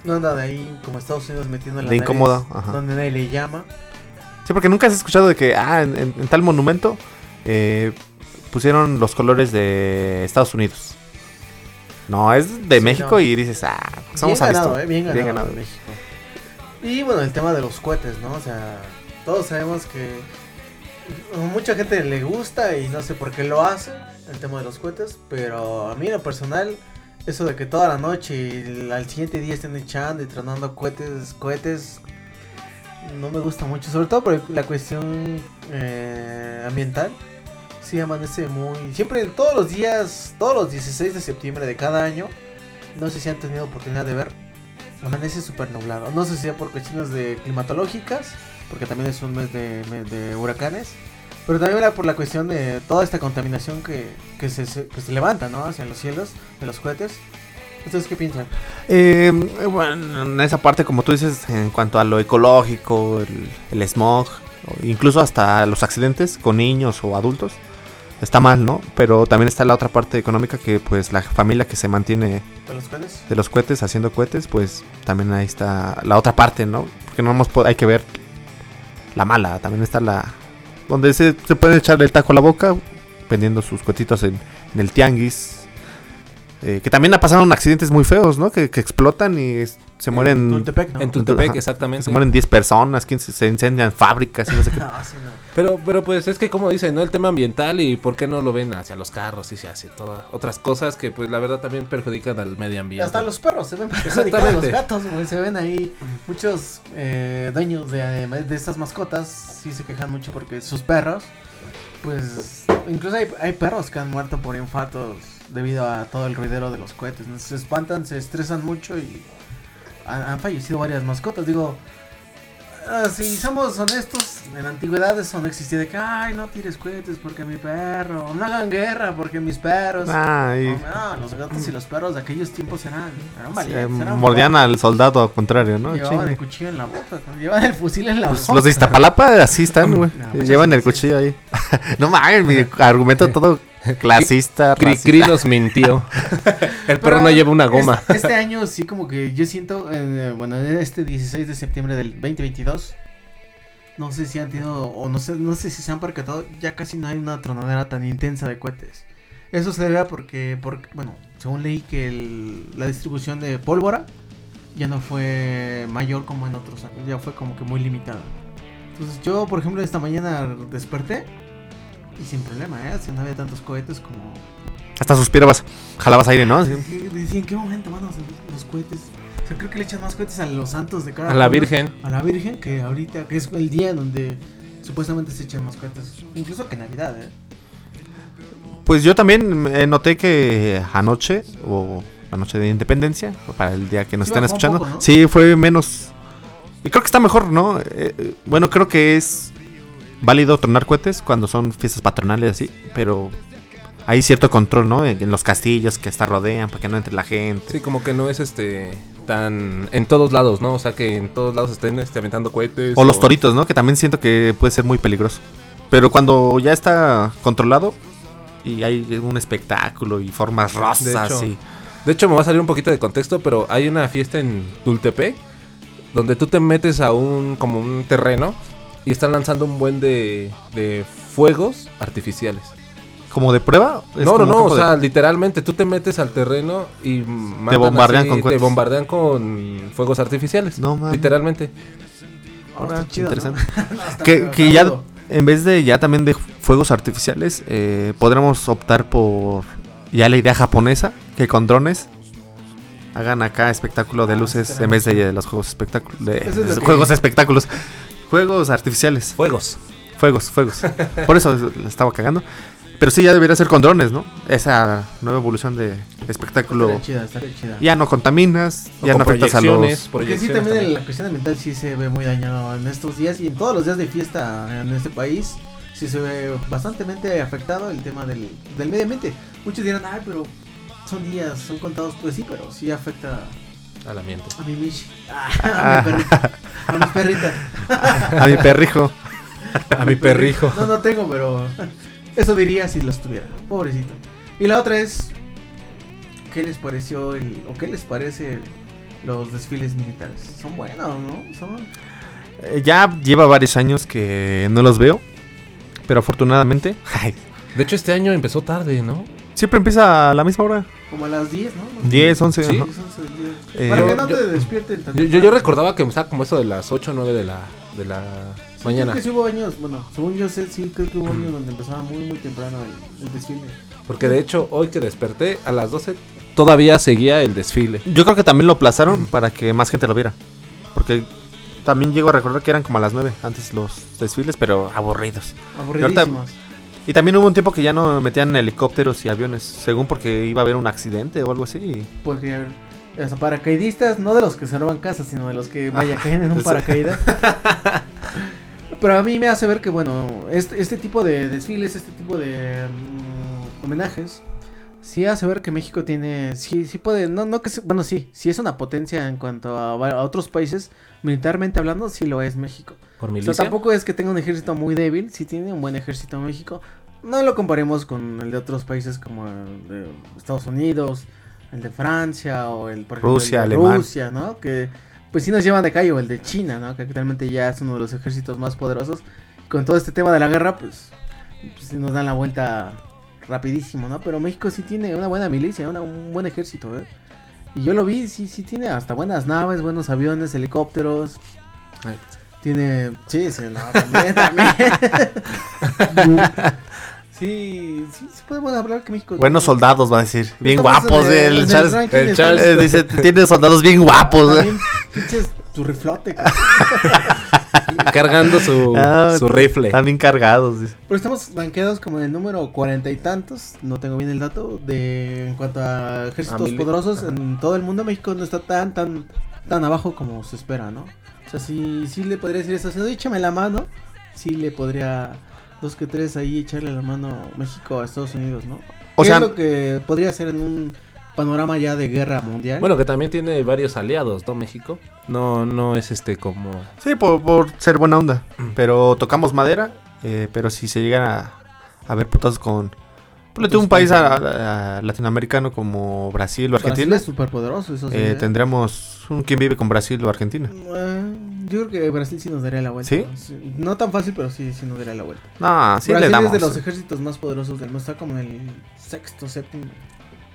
No anda de ahí como Estados Unidos metiendo la De nariz incómodo, ajá. donde nadie le llama. Sí, porque nunca has escuchado de que, ah, en, en- en tal monumento eh, pusieron los colores de Estados Unidos. No, es de Sí, México no. y dices, ah, pues vamos bien a ganado, eh, bien ganado, Bien ganado. México. Y bueno, el tema de los cohetes, ¿no? O sea, todos sabemos que mucha gente le gusta y no sé por qué lo hace, el tema de los cohetes, pero a mí lo personal, eso de que toda la noche y al siguiente día estén echando y tronando cohetes, cohetes, no me gusta mucho, sobre todo por la cuestión eh, ambiental. Sí, amanece muy... Siempre, todos los días, todos los 16 de septiembre de cada año, no sé si han tenido oportunidad de ver, amanece súper nublado. No sé si sea por cuestiones de climatológicas, porque también es un mes de huracanes, pero también era por la cuestión de toda esta contaminación que, que, se, que se levanta, ¿no? Hacia los cielos de los cohetes. ¿Ustedes qué piensan? Eh, bueno, en esa parte, como tú dices, en cuanto a lo ecológico, el, el smog, incluso hasta los accidentes con niños o adultos, está mal, ¿no? Pero también está la otra parte económica que, pues, la familia que se mantiene ¿De los cohetes? de los cohetes haciendo cohetes, pues también ahí está la otra parte, ¿no? Porque no hemos hay que ver la mala, también está la donde se, se puede echarle el taco a la boca vendiendo sus cohetitos en, en el tianguis Eh, que también ha pasado en accidentes muy feos, ¿no? Que, que explotan y es- se mueren. Tultepec, ¿no? En Tultepec, Ajá. exactamente. Se mueren 10 personas, 15, se incendian fábricas y no sé qué. No, sí, no. Pero, pero pues es que como dicen, ¿no? El tema ambiental y por qué no lo ven hacia los carros y hacia todas otras cosas que pues la verdad también perjudican al medio ambiente. hasta los perros se ven perjudicados, los gatos, güey, se ven ahí muchos eh, dueños de, de estas mascotas sí se quejan mucho porque sus perros, pues incluso hay, hay perros que han muerto por infartos debido a todo el ruidero de los cohetes, ¿no? se espantan, se estresan mucho y han, han fallecido varias mascotas, digo, ah, si somos honestos, en la antigüedad eso no existía de que, ay, no tires cohetes porque mi perro, no hagan guerra porque mis perros... Ay, No, los gatos y los perros de aquellos tiempos eran, eran eh, valientes. eran mordían fuertes. al soldado al contrario, ¿no? Llevaban Chingue. el cuchillo en la boca, ¿no? llevaban el fusil en la boca. los de Iztapalapa así están, güey. No, pues Llevan el sí. cuchillo ahí. no mames, mi argumento todo clasista. Cri. Cri nos mintió. El perro no lleva una goma. Este, este año sí como que yo siento, eh, bueno, este 16 de septiembre del 2022, no sé si han tenido, o no sé, no sé si se han percatado, ya casi no hay una tronadera tan intensa de cohetes. Eso se debe a porque, porque bueno, según leí que el- la distribución de pólvora ya no fue mayor como en otros años, ya fue como que muy limitada. Entonces yo, por ejemplo, esta mañana desperté y sin problema, ¿eh? Si no había tantos cohetes como... Hasta suspirabas, jalabas aire, ¿no? Decía, ¿en qué momento van los, los cohetes? O sea, creo que le echan más cohetes a los santos de cada A la pueblo, Virgen. A la Virgen que ahorita, que es el día donde supuestamente se echan más cohetes. Incluso que Navidad, ¿eh? Pues yo también eh, noté que anoche, o la noche de independencia, o para el día que nos Sí un escuchando, poco, ¿no? sí fue menos. Y creo que está mejor, ¿no? Eh, eh, bueno, creo que es válido tronar cohetes cuando son fiestas patronales así, pero hay cierto control, ¿no? En, en los castillos que hasta rodean para que no entre la gente. Sí, como que no es este tan en todos lados, ¿no? O sea, que en todos lados estén este, aventando cohetes. O los toritos, ¿no? Que también siento que puede ser muy peligroso. Pero cuando ya está controlado y hay un espectáculo y formas De rosas hecho, y... de hecho, me va a salir un poquito de contexto, pero hay una fiesta en Tultepec donde tú te metes a un como un terreno y están lanzando un buen de, de fuegos artificiales. ¿Como de prueba? ¿Es No, no, no, o de- sea, literalmente tú te metes al terreno y mandan bombardean así, con te bombardean con fuegos artificiales. No, mames. Literalmente. Ahora, chido, que, ya, en vez de ya también de fuegos artificiales, eh, podremos optar por ya la idea japonesa, que con drones hagan acá espectáculo de Ah, luces en vez de los juegos espectáculos. De, es que- juegos espectáculos. Juegos artificiales. Fuegos. Fuegos, fuegos. Por eso la estaba cagando. Pero sí, ya debería ser con drones, ¿no? Esa nueva evolución de espectáculo. Estaría chida, estaría chida. Ya no contaminas, O ya con no afectas a los... Porque sí, también también. la cuestión ambiental sí se ve muy dañado en estos días y en todos los días de fiesta en este país. Sí se ve bastante afectado el tema del, del medio ambiente. Muchos dirán, ay, pero son días, son contados. Pues sí, pero sí afecta Al ambiente. a mi Michi, a mi perrita, a mis perritas. A mi perrijo. A mi perrijo. No, no tengo, pero eso diría si los tuviera. Pobrecito. Y la otra es, ¿qué les pareció el, o qué les parece los desfiles militares? Son buenos, ¿no? Son Eh, Ya lleva varios años que no los veo. Pero afortunadamente. ay, De hecho, este año empezó tarde, ¿no? siempre empieza a la misma hora. Como a las 10, ¿no? 10, 11. Sí. ajá. 10, 11 del día. Eh, Para yo- que no yo- te despierten Yo, yo, yo recordaba que empezaba como eso de las 8 o 9 de la, de la mañana. Creo que sí hubo años, bueno, según yo sé, sí creo que hubo años donde empezaba muy, muy temprano el, el desfile. Porque de hecho, hoy que desperté a las 12, todavía seguía el desfile. Yo creo que también lo aplazaron para que más gente lo viera. Porque también llego a recordar que eran como a las 9 antes los desfiles, pero aburridos. Aburridísimos. Y también hubo un tiempo que ya no metían helicópteros y aviones, según porque iba a haber un accidente o algo así. O sea, paracaidistas, no de los que se roban casas, sino de los que vaya caen en un paracaídas. Pero a mí me hace ver que, bueno, este, este tipo de desfiles, este tipo de mm, homenajes, sí hace ver que México tiene, sí, sí puede, no, no que, bueno, sí, sí es una potencia en cuanto a otros países, militarmente hablando, sí lo es México. Por O milicia. sea, tampoco es que tenga un ejército muy débil, sí tiene un buen ejército México. No lo comparemos con el de otros países como el de Estados Unidos, el de Francia o el por ejemplo, Rusia, el de. Rusia, ¿no? Que pues sí nos llevan de calle o el de China, ¿no? Que actualmente ya es uno de los ejércitos más poderosos. Con todo este tema de la guerra, pues, pues sí nos dan la vuelta rapidísimo, ¿no? Pero México sí tiene una buena milicia, una- un buen ejército, ¿eh? Y yo lo vi, sí, sí tiene hasta buenas naves, buenos aviones, helicópteros. Tiene, sí, sí, no, también, también. sí, sí, sí podemos hablar que México... Buenos soldados, va a decir. Bien guapos, el- el, en el Charles. el Charles, eh, dice, tiene soldados bien guapos. También pinches tu riflote. Cargando su, Ah, su rifle. Están bien cargados. dice. Pero estamos banqueados como en el número cuarenta y tantos, no tengo bien el dato, de en cuanto a ejércitos mil- poderosos en todo el mundo. México no está tan, tan, tan abajo como se espera, ¿no? O sea, sí, sí le podría decir eso, si no, échame la mano, sí le podría dos que tres ahí echarle la mano México a Estados Unidos, ¿no? O ¿Qué sea- es lo que podría ser en un panorama ya de guerra mundial? Bueno, que también tiene varios aliados, ¿no? México. No, no es este como. Sí, por, por ser buena onda. Pero tocamos madera. eh, pero si se llegan a, a ver putazos con. Ponle un país a- a- latinoamericano como Brasil o Brasil Argentina. es súper poderoso, eso sí. eh, ¿eh? tendremos un quien vive con Brasil o Argentina. Eh, yo creo que Brasil sí nos daría la vuelta. ¿Sí? No tan fácil, pero sí, sí nos daría la vuelta. No, sí Brasil le damos. es de los ejércitos más poderosos del mundo. Está como en el sexto, séptimo.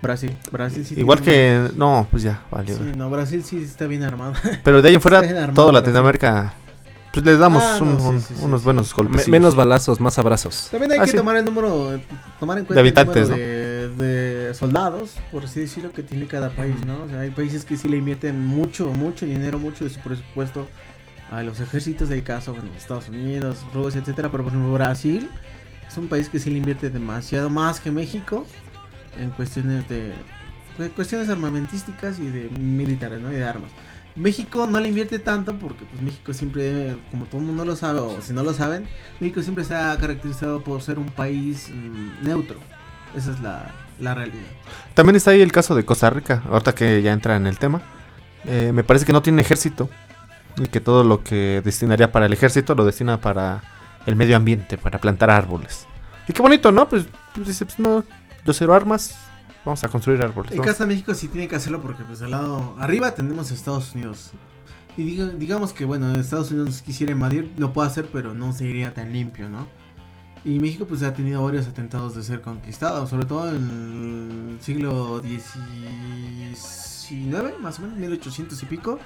Brasil. Brasil sí Igual que. No, pues ya, vale. Sí, no, Brasil sí está bien armado. Pero de ahí en fuera, toda Brasil. Latinoamérica. Pues les damos Ah, no, un- sí, un- sí, sí, unos sí. buenos Me- golpes. menos balazos, más abrazos. También hay Ah, que sí. tomar el número, tomar en cuenta De habitantes, el número de, de soldados, por así decirlo, que tiene cada país, ¿no? O sea, hay países que sí le invierten mucho, mucho dinero, mucho de su presupuesto a los ejércitos del caso, bueno, Estados Unidos, Rusia, etcétera, pero por ejemplo Brasil es un país que sí le invierte demasiado más que México en cuestiones de, de cuestiones armamentísticas y de militares, ¿no? Y de armas. México no le invierte tanto porque pues México siempre, como todo el mundo lo sabe, o si no lo saben, México siempre se ha caracterizado por ser un país mm, neutro. Esa es la, la realidad. También está ahí el caso de Costa Rica, ahorita que ya entra en el tema. Eh, me parece que no tiene ejército y que todo lo que destinaría para el ejército lo destina para el medio ambiente, para plantar árboles. Y qué bonito, ¿no? Pues, pues dice, pues no, yo cero armas, vamos a construir árboles. En de México sí tiene que hacerlo porque pues al lado arriba tenemos Estados Unidos. Y diga- digamos que bueno, Estados Unidos quisiera invadir, lo puede hacer, pero no sería tan limpio, ¿no? Y México pues ha tenido varios atentados de ser conquistado, sobre todo en el siglo XIX, más o menos, 1800 y pico.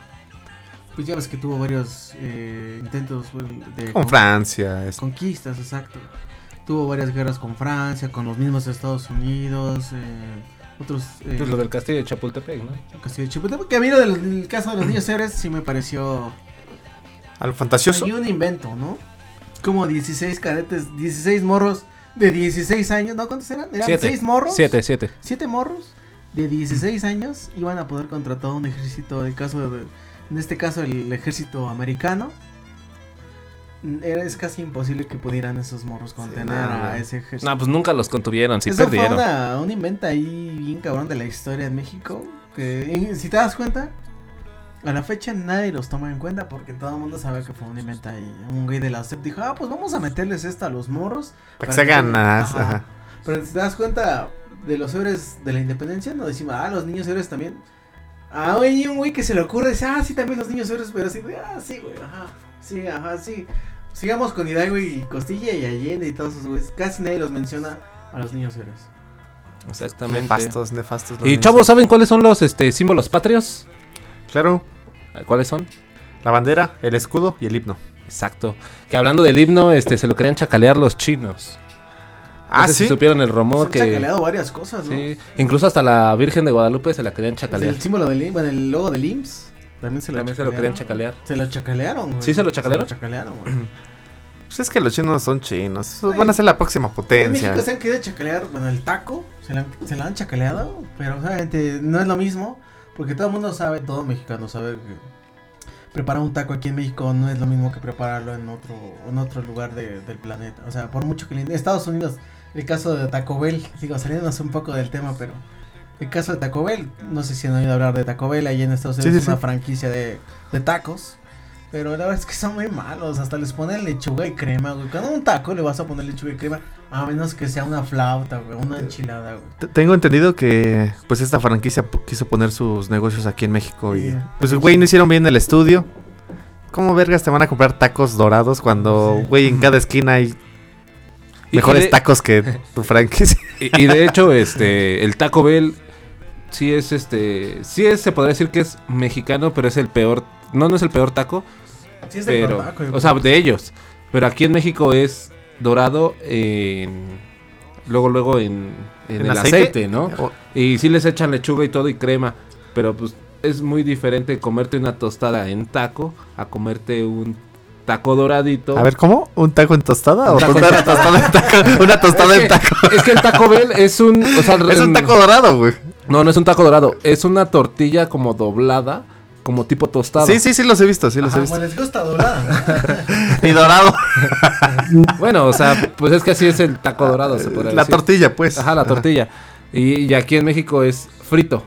Pues ya ves que tuvo varios eh, intentos de Con con- Francia. es- Conquistas, exacto. Tuvo varias guerras con Francia, con los mismos Estados Unidos, eh, otros... eh, Pues lo del castillo de Chapultepec, ¿no? Castillo de Chapultepec, Que a mí lo del el caso de los niños héroes sí me pareció... Algo fantasioso. Y un invento, ¿no? Como 16 cadetes, 16 morros de 16 años, ¿no? ¿Cuántos eran? ¿Eran Siete. 6 morros? Siete, siete. 7 morros de 16 años iban a poder contratar un ejército, del caso de, en este caso el ejército americano. Era, es casi imposible que pudieran esos morros contener no, a ese ejército. No, pues nunca los contuvieron, sí Eso fue perdieron. una, un invento ahí bien cabrón de la historia en México. Que y si te das cuenta, a la fecha nadie los toma en cuenta porque todo el mundo sabe que fue un invento ahí. Un güey de la CEP dijo, ah, pues vamos a meterles esto a los morros. Para que se hagan más, Ajá. ajá. Pero si te das cuenta de los héroes de la independencia, no decimos, ah, los niños héroes también. Ah, güey, un güey que se le ocurre, dice, ah, sí, también los niños héroes, pero así, de, ah, sí, güey, ajá, sí, ajá, sí. Sigamos con Hidalgo y Costilla y Allende y todos esos güeyes. Casi nadie los menciona a los niños héroes. Exactamente. Nefastos, nefastos. los Y chavos, ¿saben cuáles son los este, símbolos patrios? Claro, ¿Cuáles son? la bandera, el escudo y el himno. Exacto. Que hablando del himno, este, se lo querían chacalear los chinos. No Ah, sé si sí. supieron el Se rumor han que... chacaleado varias cosas, ¿no? Sí, incluso hasta la Virgen de Guadalupe se la querían chacalear. El símbolo del bueno, el logo del IMSS. También se lo, También se lo querían chacalear. Se lo chacalearon, güey. ¿Sí se lo chacalearon? Se lo chacalearon, güey. Pues es que los chinos son chinos. Ay. Van a ser la próxima En potencia. México se han querido chacalear, bueno, el taco, se lo han, se lo han chacaleado, pero obviamente no es lo mismo, porque todo el mundo sabe, todo mexicano sabe que preparar un taco aquí en México no es lo mismo que prepararlo en otro, en otro lugar de- del planeta. O sea, por mucho que en Estados Unidos, el caso de Taco Bell, digo, saliéndonos un poco del tema, pero el caso de Taco Bell, no sé si han oído hablar de Taco Bell, ahí en Estados Unidos Sí, es una sí. franquicia de, de tacos. Pero la verdad es que son muy malos, hasta les ponen lechuga y crema, güey. Cuando un taco le vas a poner lechuga y crema, a menos que sea una flauta, güey, una enchilada, güey. Tengo entendido que pues esta franquicia quiso poner sus negocios aquí en México y pues güey no hicieron bien el estudio. ¿Cómo vergas te van a comprar tacos dorados cuando Sí. güey en cada esquina hay Mejores de- tacos que tu franquicia. Y, y de hecho, este, el Taco Bell sí es este, sí es, se podría decir que es mexicano, pero es el peor, no, no es el peor taco, Sí, es de pero, yo o sea, de ellos. Pero aquí en México es dorado en, luego, luego en, en ¿En el aceite? aceite, ¿no? O- Y sí les echan lechuga y todo y crema, pero pues es muy diferente comerte una tostada en taco a comerte un taco doradito. A ver, ¿cómo? ¿Un taco en tostada? Un ¿O taco una tostada en taco? Una tostada es en que, taco. es que el Taco Bell es un, o sea, Es un taco dorado, güey. No, no es un taco dorado, es una tortilla como doblada, como tipo tostada. Sí, sí, sí los he visto, sí los he visto. bueno, les gusta doblada. Y dorado. Bueno, o sea, pues es que así es el taco dorado, se podría La decir. tortilla, pues. Ajá, la tortilla. Y, y aquí en México es frito.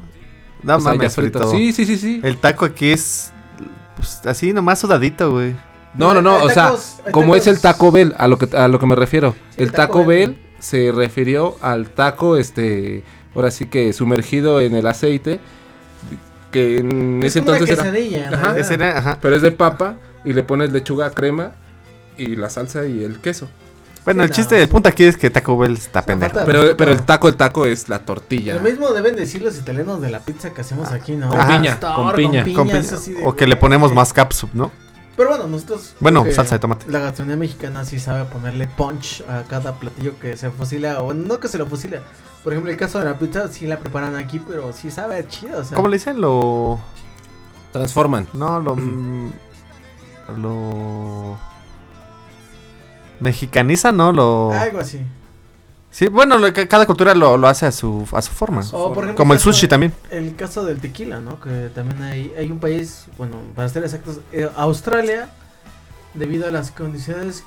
No O sea, mames, frito. Sí, sí, sí, sí. El taco aquí es pues, así nomás sudadito, güey. No, no, no, o sea, tacos- como es el Taco Bell, a lo que a lo que me refiero. Sí, el Taco Bell se refirió al taco este ahora sí que sumergido en el aceite que en Es ese como una entonces era Ajá. Ese era, ajá. pero es de papa y le pones lechuga, crema y la salsa y el queso. Bueno, Sí, el no. chiste, el punto aquí es que Taco Bell está pendejo. Pero, pero el taco, el taco es la tortilla. Lo mismo deben decir los italianos de la pizza que hacemos aquí, ¿no? Con piña, con piña. O que le ponemos más capsup, ¿no? Pero bueno, nosotros. Bueno, salsa de tomate. La gastronomía mexicana sí sabe ponerle punch a cada platillo que se fusila. O no que se lo fusila. Por ejemplo, el caso de la pizza sí la preparan aquí, pero sí sabe chido. O sea, ¿Cómo le dicen? Lo... Transforman. No, lo... mm, Lo... Mexicaniza, ¿no? Lo... Algo así. Sí, bueno, lo que cada cultura lo, lo hace a su, a su forma. O, por ejemplo, Como el caso sushi de- también. El caso del tequila, ¿no? Que también hay, hay un país, bueno, para ser exactos, eh, Australia, debido a las condiciones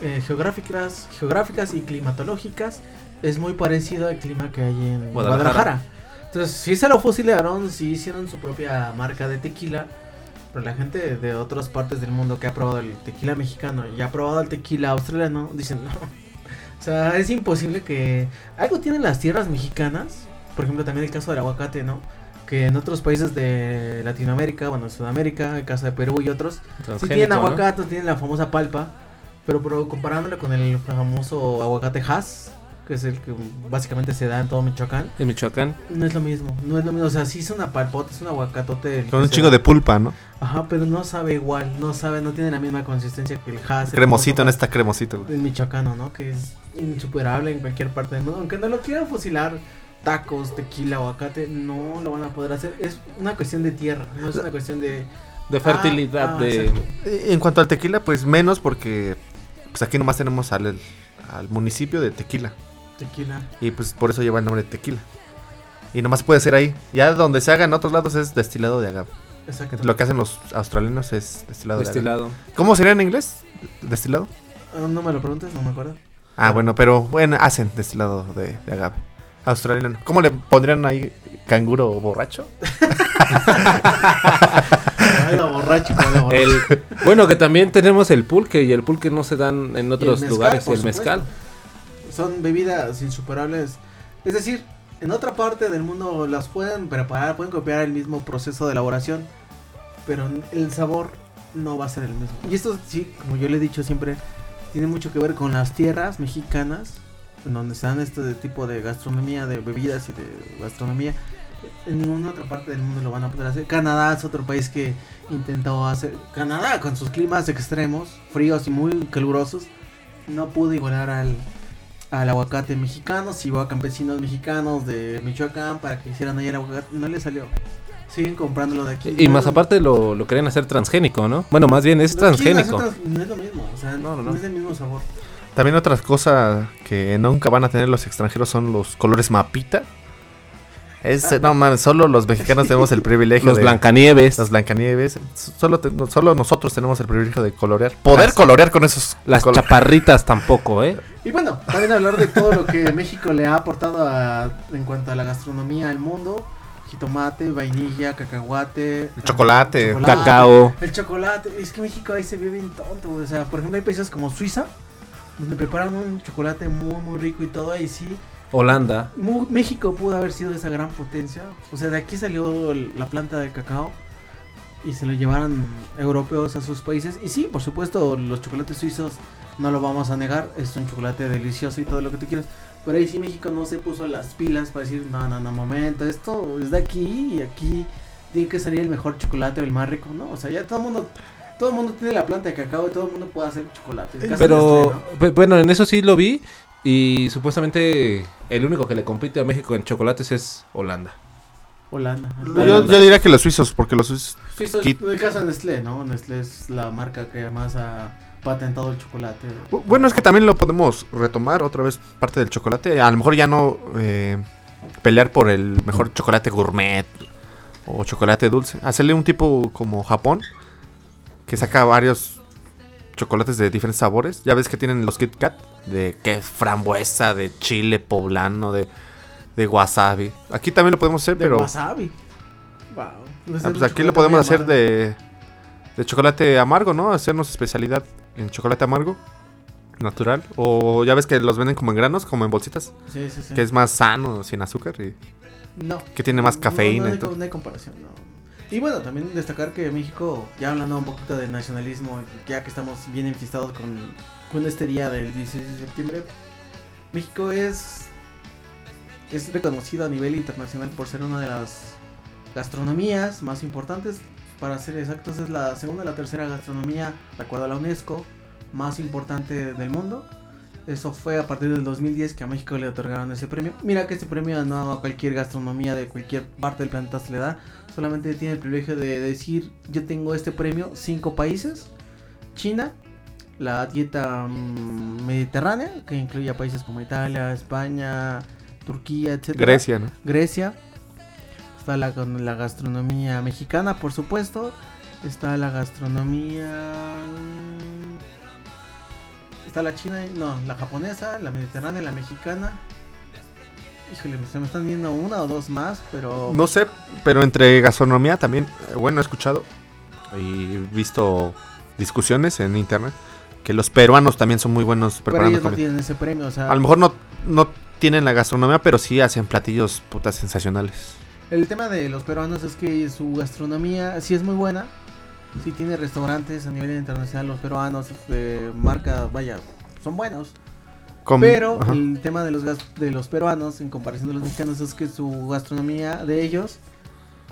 eh, geográficas, geográficas y climatológicas, es muy parecido al clima que hay en Guadalajara. Guadalajara. Entonces, sí se lo fusilaron, sí hicieron su propia marca de tequila, pero la gente de otras partes del mundo que ha probado el tequila mexicano y ha probado el tequila australiano, dicen, no. O sea, es imposible que... Algo tienen las tierras mexicanas, por ejemplo, también el caso del aguacate, ¿no? Que en otros países de Latinoamérica, bueno, Sudamérica, el caso de Perú y otros, sí Transgénico, tienen ¿no? aguacate, tienen la famosa palpa, pero, pero comparándolo con el famoso aguacate Hass, que es el que básicamente se da en todo Michoacán, En Michoacán. no es lo mismo, no es lo mismo, o sea, sí es una palpota, es un aguacatote. Con un chingo da. de pulpa, ¿no? Ajá, pero no sabe igual, no sabe, no tiene la misma consistencia que el Hass. el Cremosito, no está cremosito, el michoacano, ¿no? Que es insuperable en cualquier parte del mundo. Aunque no lo quieran fusilar, tacos, tequila, aguacate, no lo van a poder hacer. Es una cuestión de tierra, no es una cuestión de... De fertilidad, Ah, ah, de... exacto. Eh, En cuanto al tequila, pues menos porque pues aquí nomás tenemos al, al municipio de Tequila. Tequila. Y pues por eso lleva el nombre de tequila. Y nomás puede ser ahí. Ya donde se haga en otros lados es destilado de agave. Exacto. Lo que hacen los australianos es destilado, de Destilado. agave. ¿Cómo sería en inglés? ¿Destilado? Ah, no me lo preguntes, no me acuerdo. Ah, bueno, pero bueno, hacen destilado de, de agave. Australiano. ¿Cómo le pondrían ahí canguro borracho? Borracho, la borracho. El, bueno, que también tenemos el pulque y el pulque no se dan en otros mezcal, lugares. El mezcal. Son bebidas insuperables. Es decir, en otra parte del mundo las pueden preparar, pueden copiar el mismo proceso de elaboración, pero el sabor no va a ser el mismo. Y esto sí, como yo le he dicho siempre, tiene mucho que ver con las tierras mexicanas, en donde están este tipo de gastronomía, de bebidas y de gastronomía. En ninguna otra parte del mundo lo van a poder hacer. Canadá es otro país que intentó hacer. Canadá, con sus climas extremos, fríos y muy calurosos, no pudo igualar al, al aguacate mexicano. Si iba a campesinos mexicanos de Michoacán para que hicieran ahí el aguacate, no le salió. Siguen comprándolo de aquí. Y No, más aparte lo, lo querían hacer transgénico, ¿no? Bueno, más bien es transgénico. trans- no es lo mismo, o sea, No, no, no, no. es el mismo sabor. También otras cosas que nunca van a tener los extranjeros son los colores mapita. Es, no mames, solo los mexicanos tenemos el privilegio Los de... Blancanieves. Los Blancanieves. Solo, te- solo nosotros tenemos el privilegio de colorear. Poder Las- colorear con esos Las colo- chaparritas tampoco, ¿eh? Y bueno, también hablar de todo lo que México le ha aportado a- en cuanto a la gastronomía al mundo. Jitomate, vainilla, cacahuate. El chocolate, Cacao. El chocolate. Es que México ahí se ve bien tonto. O sea, por ejemplo, hay países como Suiza, donde preparan un chocolate muy, muy rico y todo. Ahí sí, Holanda. México pudo haber sido esa gran potencia. O sea, de aquí salió la planta de cacao. y se lo llevaran europeos a sus países. Y sí, por supuesto, los chocolates suizos no lo vamos a negar, es un chocolate delicioso y todo lo que tú quieras. Pero ahí sí México no se puso las pilas para decir, no, no, no, momento, esto es de aquí y aquí tiene que salir el mejor chocolate o el más rico, ¿no? O sea, ya todo el mundo, todo el mundo tiene la planta de cacao y todo el mundo puede hacer chocolate. Pero, bueno, en eso sí lo vi. Y supuestamente el único que le compite a México en chocolates es Holanda. Holanda. Yo, yo diría que los suizos, porque los suizos... Suizos, Kit- en el caso de Nestlé, ¿no? Nestlé es la marca que más ha patentado el chocolate. Bu- Bueno, es que también lo podemos retomar otra vez parte del chocolate. A lo mejor ya no eh, pelear por el mejor chocolate gourmet o chocolate dulce. Hacerle un tipo como Japón, que saca varios chocolates de diferentes sabores. Ya ves que tienen los Kit Kat, de que es frambuesa, de chile poblano, de, de wasabi. Aquí también lo podemos hacer, De pero... wasabi. Wow. Ah, pues aquí lo podemos hacer de, de chocolate amargo, ¿no? Hacernos especialidad en chocolate amargo, natural. O ya ves que los venden como en granos, como en bolsitas, Sí, sí, sí. que es más sano, sin azúcar. Y No. que tiene más No, cafeína No, y hay, no hay comparación, no. Y bueno, también destacar que México, ya hablando un poquito de nacionalismo, ya que estamos bien enfiestados con, con este día del 16 de septiembre, México es, es reconocido a nivel internacional por ser una de las gastronomías más importantes. Para ser exactos, es la segunda o la tercera gastronomía, de acuerdo a la UNESCO, más importante del mundo. Eso fue a partir del 2010 que a México le otorgaron ese premio. Mira que este premio no a cualquier gastronomía de cualquier parte del planeta se le da. Solamente tiene el privilegio de decir, yo tengo este premio, cinco países. China, la dieta mm, mediterránea, que incluye a países como Italia, España, Turquía, etc. Grecia, ¿no? Grecia. Está la, la gastronomía mexicana, por supuesto. Está la gastronomía... mm, Está la china, no, la japonesa, la mediterránea, la mexicana. Híjole, se me están viendo una o dos más, pero... No sé, pero entre gastronomía también, eh, bueno, he escuchado y visto discusiones en internet que los peruanos también son muy buenos pero preparando ellos no tienen ese premio, o sea... A lo mejor no, no tienen la gastronomía, pero sí hacen platillos putas sensacionales. El tema de los peruanos es que su gastronomía sí es muy buena. Sí tiene restaurantes a nivel internacional, los peruanos de marca, vaya, son buenos. Com- Pero ajá. el tema de los de los peruanos en comparación de los mexicanos es que su gastronomía de ellos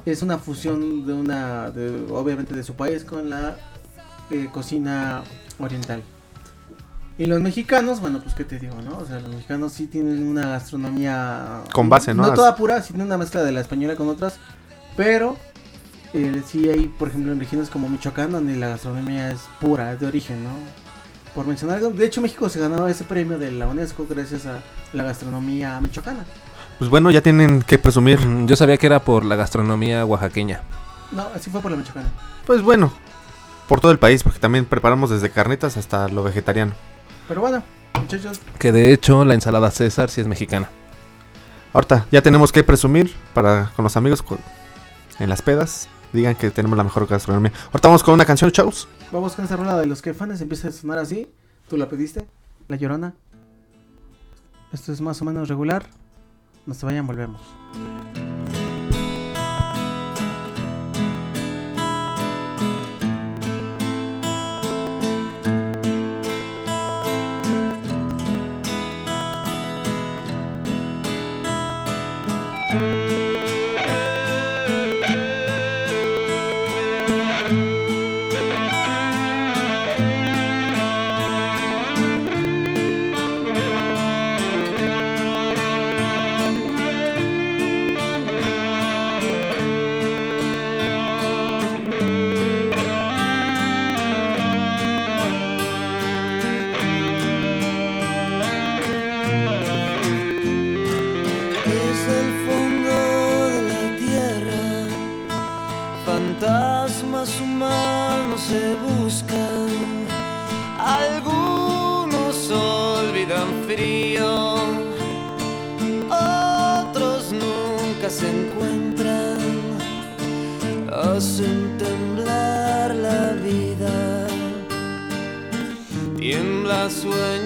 es una fusión de una, de, obviamente de su país con la eh, cocina oriental. Y los mexicanos, bueno, pues qué te digo, ¿no? O sea, los mexicanos sí tienen una gastronomía Con base, ¿no? No toda pura, sino una mezcla de la española con otras, pero eh, sí hay, por ejemplo, en regiones como Michoacán donde la gastronomía es pura, es de origen, ¿no? Por mencionar algo, de hecho México se ganó ese premio de la UNESCO gracias a la gastronomía michoacana. Pues bueno, ya tienen que presumir. Yo sabía que era por la gastronomía oaxaqueña. No, así fue por la michoacana. Pues bueno, por todo el país, porque también preparamos desde carnitas hasta lo vegetariano. Pero bueno, muchachos, Que de hecho la ensalada César sí es mexicana. Ahorita ya tenemos que presumir para con los amigos en las pedas. Digan que tenemos la mejor gastronomía. Ahorita vamos con una canción, chavos. vamos con esta rola de los Caifanes, empieza a sonar así. ¿Tú la pediste? La Llorona. Esto es más o menos regular. No se vayan, volvemos. Tiembla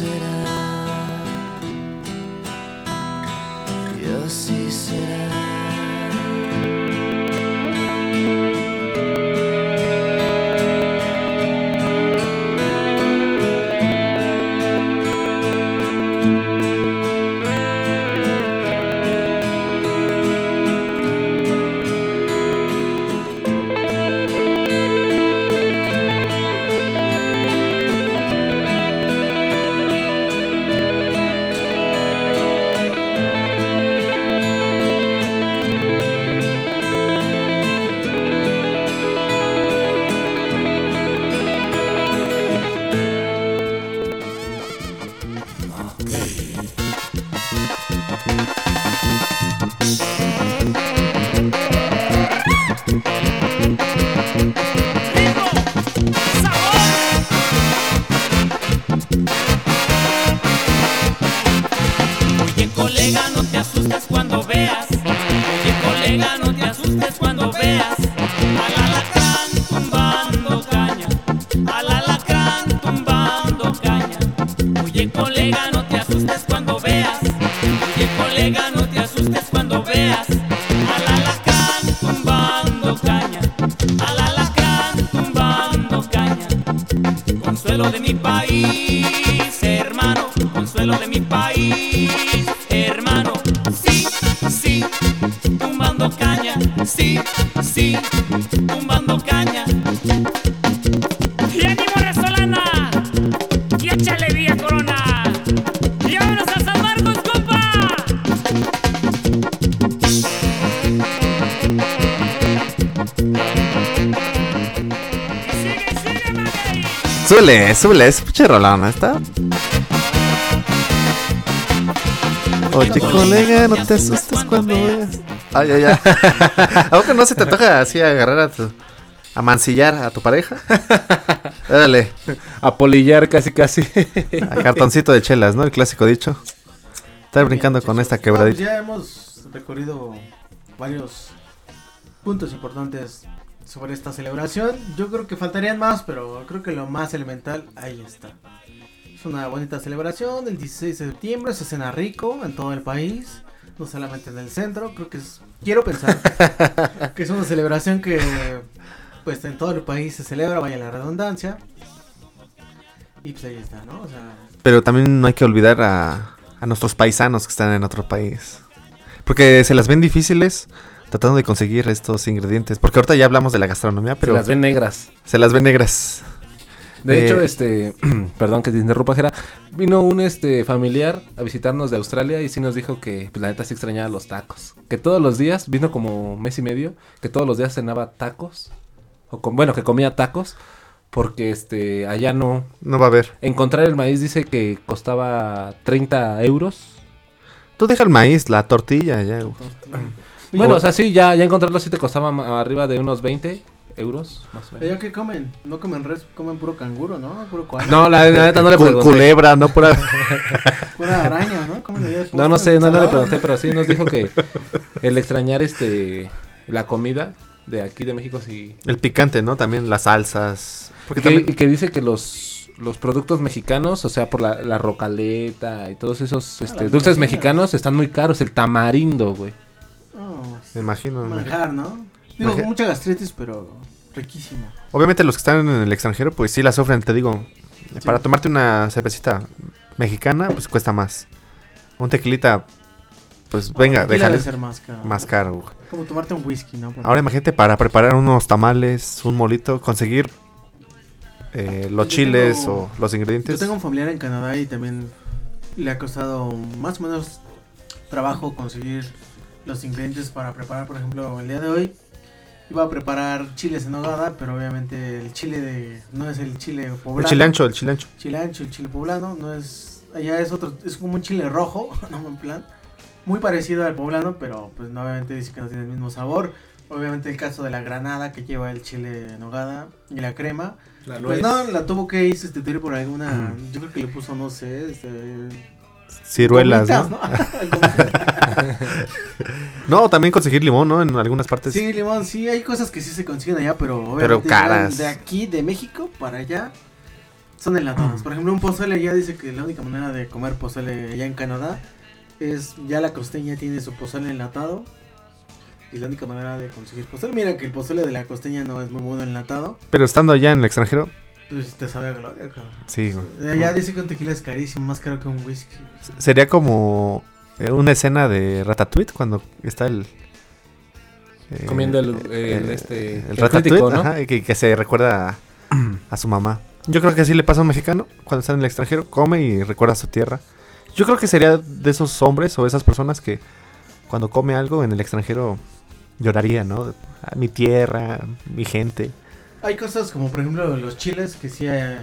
será. Y así será. Súbele, súbele, es pinche rolón, ¿está? Oye, colega, no te asustes cuando veas. Ay, ay, ay. ¿A poco no se te antoja así agarrar a tu. a mancillar a tu pareja? Dale, A polillar casi casi. a cartoncito de chelas, ¿no? El clásico dicho. Estar brincando con esta quebradita. ya hemos recorrido varios puntos importantes sobre esta celebración. Yo creo que faltarían más, pero creo que lo más elemental ahí está. Es una bonita celebración el 16 de septiembre, se cena rico en todo el país, no solamente en el centro. Creo que es, quiero pensar que es una celebración que pues en todo el país se celebra, vaya la redundancia. Y pues ahí está, ¿no? O sea, Pero también no hay que olvidar a, a nuestros paisanos que están en otro país. Porque se las ven difíciles tratando de conseguir estos ingredientes. Porque ahorita ya hablamos de la gastronomía, pero Pero las ven negras. se las ven negras. De Eh, hecho, este, perdón que te interrumpa, Jera. Vino un este familiar a visitarnos de Australia y sí nos dijo que pues, la neta sí extrañaba los tacos. Que todos los días, vino como mes y medio, que todos los días cenaba tacos. O con, bueno, que comía tacos. Porque este, allá no. No va a haber. Encontrar el maíz dice que costaba 30 euros. Tú deja el maíz, la tortilla, ya. güey. Bueno, o sea, sí, ya, ya encontrarlo sí te costaba arriba de unos 20 euros, más o menos. ¿Ellos qué comen? No comen res, comen puro canguro, ¿no? Puro koala. No, la, la neta no le pregunté. culebra, no pura. Pura araña, ¿no? No, no sé, no, no le Ah, pregunté, pero sí nos dijo que el extrañar este la comida de aquí de México sí. El picante, ¿no? También las salsas. Porque Que, también. y que dice que los los productos mexicanos, o sea, por la, la rocaleta y todos esos este, dulces mexicanos están muy caros. El tamarindo, güey. No, Me imagino. ¿no? manjar, ¿no? Digo, Manjar. mucha gastritis, pero riquísimo. Obviamente los que están en el extranjero, pues sí la sufren, te digo. Para tomarte una cervecita mexicana, pues cuesta más. Un tequilita, pues venga, déjale ser más caro. más caro. Como tomarte un whisky, ¿no? Ahora imagínate para preparar unos tamales, un molito, conseguir eh, los Yo chiles tengo- o los Yo ingredientes. tengo un familiar en Canadá y también le ha costado más o menos trabajo conseguir los ingredientes para preparar, por ejemplo, el día de hoy iba a preparar chiles en nogada, pero obviamente el chile de no es el chile poblano. El chile ancho, el chile ancho. Chile ancho, el chile poblano, no es allá es otro, es como un chile rojo, no en plan muy parecido al poblano, pero pues no, obviamente dice que no tiene el mismo sabor. Obviamente el caso de la granada que lleva el chile en nogada y la crema. Pues no, la tuvo que ir sustituir por alguna. Yo creo que le puso, no sé, este. Ciruelas, gomitas, ¿no? No, también conseguir limón, ¿no? En algunas partes. sí, limón, sí, hay cosas que sí se consiguen allá, pero obviamente caras. De aquí, de México para allá, son enlatados. Por ejemplo, un pozole allá dice que la única manera de comer pozole allá en Canadá es ya la costeña tiene su pozole enlatado. Y la única manera de conseguir pozole. Mira que el pozole de la costeña no es muy bueno enlatado. Pero estando allá en el extranjero, Pues te sabe a gloria, cabrón. sí, güey. Allá dice que un tequila es carísimo, más caro que un whisky. Sería como eh, una escena de Ratatouille cuando está el... eh, Comiendo el- el, este, el el Ratatouille, crítico, ¿no? ajá, que, que se recuerda a, a su mamá. Yo creo que así le pasa a un mexicano cuando está en el extranjero, come y recuerda a su tierra. Yo creo que sería de esos hombres o esas personas que cuando come algo en el extranjero lloraría, ¿no? A mi tierra, mi gente. Hay cosas como por ejemplo los chiles que sí eh,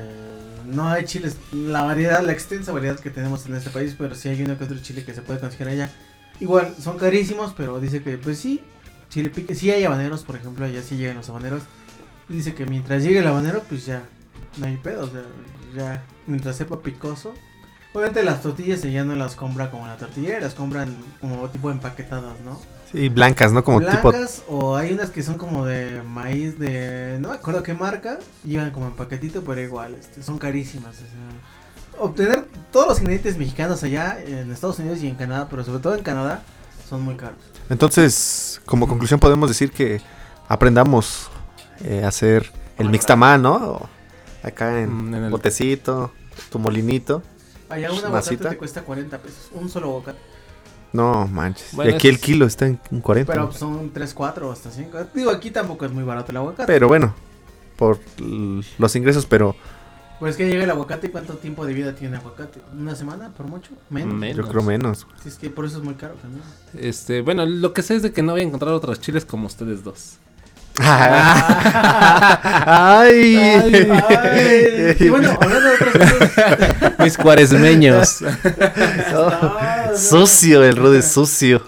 no hay chiles, la variedad, la extensa variedad que tenemos en este país, pero sí hay uno que otro chile que se puede conseguir allá. Igual son carísimos, pero dice que pues sí, chile pique, sí hay habaneros, por ejemplo, allá sí llegan los habaneros. Dice que mientras llegue el habanero, pues ya no hay pedo, o sea, ya mientras sepa picoso. Obviamente las tortillas ella no las compra como la tortillera, las compran como tipo empaquetadas, ¿no? Sí, blancas, ¿no? Como tipo... blancas o hay unas que son como de maíz de no me acuerdo qué marca llevan como en paquetito pero igual este, son carísimas o sea, obtener todos los ingredientes mexicanos allá en Estados Unidos y en Canadá pero sobre todo en Canadá son muy caros Entonces, como conclusión podemos decir que aprendamos eh, a hacer el mixtamal, ¿no? O Acá en, Mm, en el- botecito, tu molinito. allá un aguacate Masita. te cuesta 40 pesos un solo aguacate No manches. Bueno, y aquí el kilo está en en 40. pero son 3, 4 hasta 5 digo aquí tampoco es muy barato el aguacate Pero bueno, por los ingresos, pero pues que llega el aguacate y cuánto tiempo de vida tiene el aguacate una semana por mucho menos Menos. yo creo menos. Si es que por eso es muy caro también Este, bueno, lo que sé es de que no voy a encontrar otros chiles como ustedes dos. ¡Ay! Ay, ay. Y bueno, hablando de otras cosas. Mis cuaresmeños. sucio, el Rudy sucio.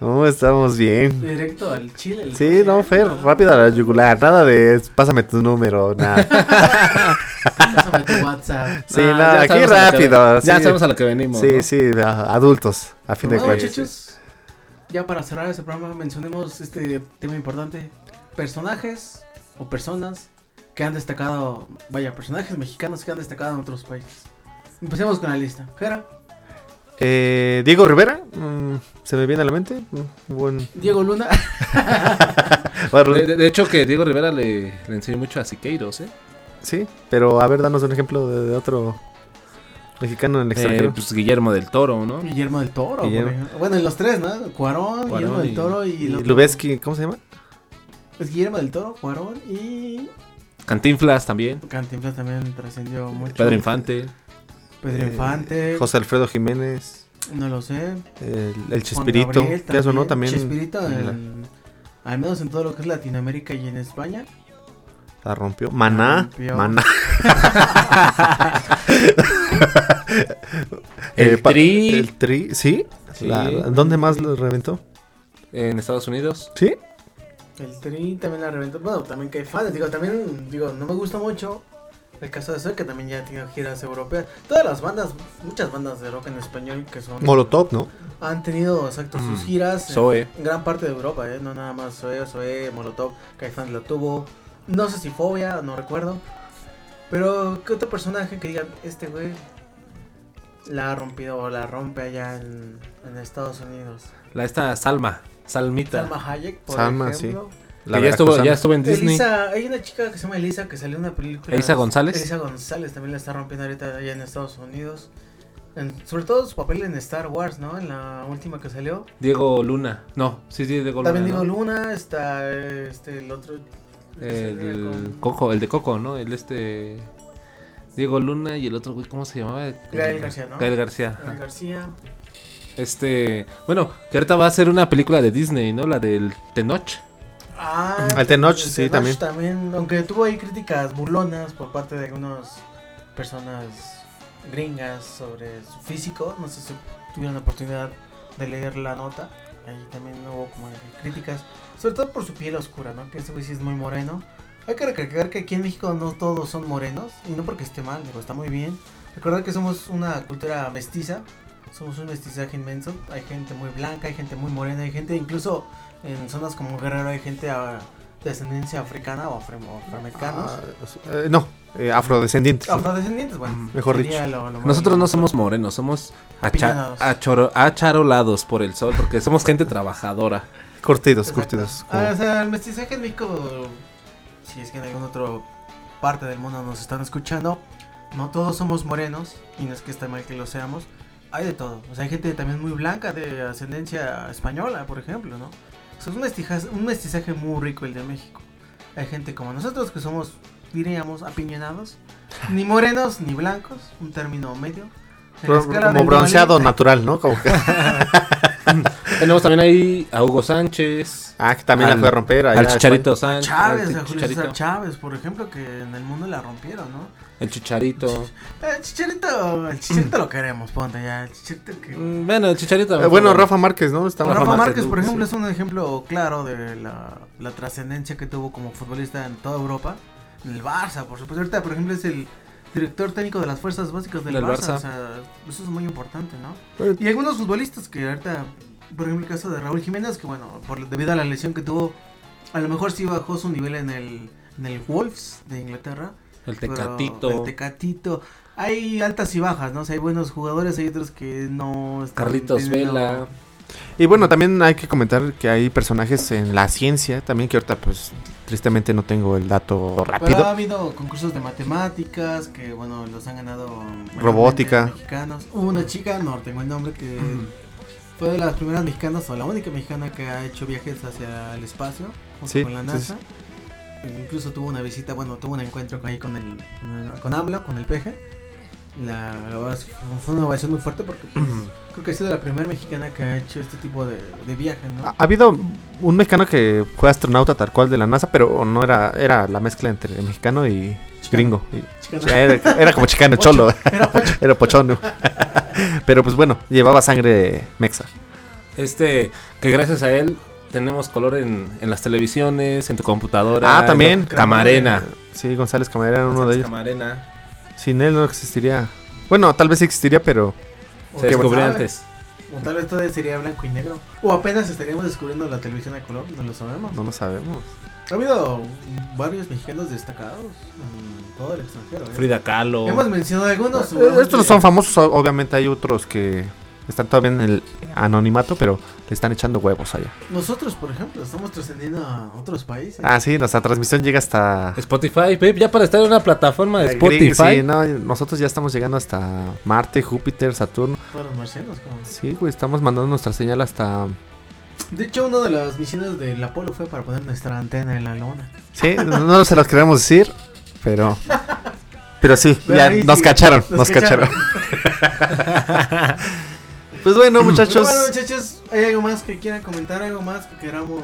No, estamos bien. Directo al chile. el- Sí, no, Fer, rápido a la yugular. Nada de pásame tu número, nada. Pásame tu WhatsApp. Sí, Ah, nada, aquí que- rápido. ya sí. sabemos a lo que venimos. Sí, ¿no? sí, a- adultos, a fin de Bueno, cuentas. muchachos, ya para cerrar este programa mencionemos este tema importante. Personajes o personas que han destacado, vaya, personajes mexicanos que han destacado en otros países. Empecemos con la lista. Jera, Eh, Diego Rivera, mm, se me viene a la mente. mm, buen- Diego Luna. De, de- de hecho que Diego Rivera le, le enseñó mucho a Siqueiros, ¿eh? Sí, pero a ver, danos un ejemplo de, de otro mexicano en el Eh, extranjero. pues Guillermo del Toro, ¿no? Guillermo del Toro. Guillermo. por ejemplo. Bueno, en los tres, ¿no? Cuarón, Guillermo del Toro y... Y Lubeski, ¿cómo se llama? Es Guillermo del Toro, Cuarón y... Cantinflas también. Cantinflas también trascendió mucho. Pedro Infante. Pedro Eh, Infante. José Alfredo Jiménez, No lo sé. el, el Chespirito, Gabriel eso no también. Chespirito, la- en- al menos en todo lo que es Latinoamérica y en España. La rompió. Maná. rompió. Maná. El Eh, Tri. El tri, ¿sí? Sí. La- ¿Dónde más lo reventó? En Estados Unidos. ¿Sí? El Tri también la reventó. Bueno, también que hay fans. Digo, también, digo, no me gusta mucho el caso de Zoe, que también ya tiene giras europeas. Todas las bandas, muchas bandas de rock en español que son. Molotov, ¿no? Han tenido, exacto, sus Mm. giras en- Zoe. en gran parte de Europa, ¿eh? No nada más Zoe, Zoe, Molotov, Caifanes lo tuvo. No sé si Fobia, no recuerdo. Pero, ¿qué otro personaje que digan, este güey la ha rompido o la rompe allá en, en Estados Unidos? La esta Salma, Salmita. Salma Hayek, por Salma, ejemplo. La que ya estuvo, ya estuvo en Disney. Elisa, hay una chica que se llama Elisa que salió en una película. ¿Elisa González? Elisa González también la está rompiendo ahorita allá en Estados Unidos. En- sobre todo su papel en Star Wars, ¿no? En la última que salió. Diego Luna. No, sí, sí, Diego Luna. También digo ¿no? Luna, está este, el otro. El con- Coco, el de Coco, ¿no? El este. Diego Luna y el otro güey, ¿cómo se llamaba? Gael García, ¿no? Gael García. Gael García. Este. Bueno, que ahorita va a ser una película de Disney, ¿no? La del Tenoch. Ah, El Tenoch, el sí, Tenoch también. Aunque tuvo ahí críticas burlonas por parte de algunas personas gringas sobre su físico. No sé si tuvieron la oportunidad de leer la nota. Ahí también hubo como críticas. Sobre todo por su piel oscura, ¿no? Que ese güey sí es muy moreno. Hay que recalcar que aquí en México no todos son morenos. Y no porque esté mal, digo, está muy bien. Recordar que somos una cultura mestiza. Somos un mestizaje inmenso. Hay gente muy blanca, hay gente muy morena, hay gente incluso en zonas como Guerrero hay gente ah, de ascendencia africana o afro- afroamericanos. Ah, eh, no, eh, afrodescendientes. Afrodescendientes, bueno. Mejor dicho. lo- lo Nosotros no somos morenos, somos acha- Apiñados. achoro- acharolados por el sol, porque somos gente trabajadora. Curtidos, Exacto. curtidos. Ah, o sea, el mestizaje en México, si es que en alguna otra parte del mundo nos están escuchando, no todos somos morenos, y no es que esté mal que lo seamos, hay de todo. O sea, hay gente también muy blanca de ascendencia española, por ejemplo, ¿no? O sea, es un mestizaje, un mestizaje muy rico el de México. Hay gente como nosotros que somos, diríamos, apiñonados, ni morenos ni blancos, un término medio. Como bronceado Duvalín. natural, ¿no? Como que, Tenemos también ahí a Hugo Sánchez. ah, que también la fue a romper. allá Al a Chicharito Sánchez. Chávez, a Julio Chicharito. César Chávez, por ejemplo, que en el mundo la rompieron, ¿no? El Chicharito. El chicharito, el chicharito lo queremos, ponte ya. El chicharito que. Mm, Bueno, el Chicharito. Eh, bueno, Rafa Márquez, ¿no? Estaba Rafa Rafa Márquez, Márquez, por sí. ejemplo, es un ejemplo claro de la, la trascendencia que tuvo como futbolista en toda Europa. En el Barça, por supuesto. Ahorita, por ejemplo, es el director técnico de las fuerzas básicas del, Del Barça. Barça. O sea, eso es muy importante, ¿no? Eh, Y algunos futbolistas que ahorita, por ejemplo, el caso de Raúl Jiménez, que bueno, por, debido a la lesión que tuvo, a lo mejor sí bajó su nivel en el, en el Wolves de Inglaterra. El Pero Tecatito. El Tecatito. Hay altas y bajas, ¿no? O sea, hay buenos jugadores, hay otros que no están Carlitos Vela. Y bueno, también hay que comentar que hay personajes en la ciencia, también que ahorita pues tristemente no tengo el dato Pero ha rápido. habido concursos de matemáticas que, bueno, los han ganado Robótica. mexicanos. Hubo una chica, no tengo el nombre, que fue de las primeras mexicanas o la única mexicana que ha hecho viajes hacia el espacio junto Sí, con la sí, NASA. Incluso tuvo una visita, bueno, tuvo un encuentro con- ahí con el, con el- con AMLO, con el peje. La, fue- una ovación muy fuerte porque pues, creo que ha sido la primera mexicana que ha hecho este tipo de, de viajes, ¿no? Ha ha habido un mexicano que fue astronauta tal cual de la NASA, pero no era, era la mezcla entre mexicano y gringo. Y- era, era como chicano, Pocho. cholo. Era pocho. Era pochono. Pero pues bueno, llevaba sangre mexa. Este, que gracias a él tenemos color en, en las televisiones, en tu computadora. Ah, también. en- Camarena. Sí, González Camarena era uno de ellos. Camarena. Sin él no existiría. Bueno, tal vez sí existiría, pero O Se descubrió antes. O tal vez todavía sería blanco y negro. O apenas estaríamos descubriendo la televisión a color, no lo sabemos. no lo sabemos. Ha habido varios mexicanos destacados en todo el extranjero. ¿eh? Frida Kahlo. Hemos mencionado algunos. Eh, Estos no son famosos, obviamente hay otros que están todavía en el anonimato, pero le están echando huevos allá. Nosotros, por ejemplo, estamos trascendiendo a otros países. Ah, sí, nuestra transmisión llega hasta... Spotify, Pep, ya para estar en una plataforma de Spotify. Sí, no, nosotros ya estamos llegando hasta Marte, Júpiter, Saturno. Todos los marcianos. como- Sí, güey, estamos mandando nuestra señal hasta... De hecho, una de las misiones del Apolo fue para poner nuestra antena en la luna. Sí, no, se los queremos decir, pero... Pero sí, Pero ya nos sí, cacharon, nos nos cacharon. pues bueno, muchachos. Bueno, muchachos, ¿hay algo más que quieran comentar? ¿Algo más que queramos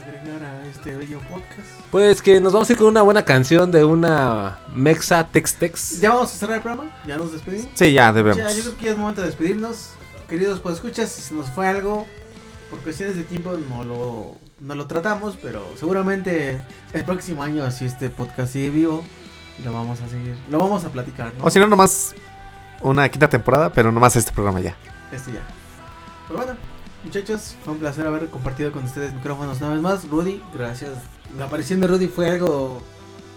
agregar a este bello podcast? Pues que nos vamos a ir con una buena canción de una Mexa Tex Tex. ¿Ya vamos a cerrar el programa? ¿Ya nos despedimos? Sí, ya Ya, debemos. yo creo que ya es momento de despedirnos. Queridos, pues escuchas, si se nos fue algo, por cuestiones de tiempo no lo, no lo tratamos, pero seguramente el próximo año, si este podcast sigue vivo, lo vamos a seguir, lo vamos a platicar, ¿no? O si no, nomás una quinta temporada, pero nomás este programa ya. Este ya. Pero bueno, muchachos, fue un placer haber compartido con ustedes micrófonos una vez más. Rudy, gracias. La aparición de Rudy fue algo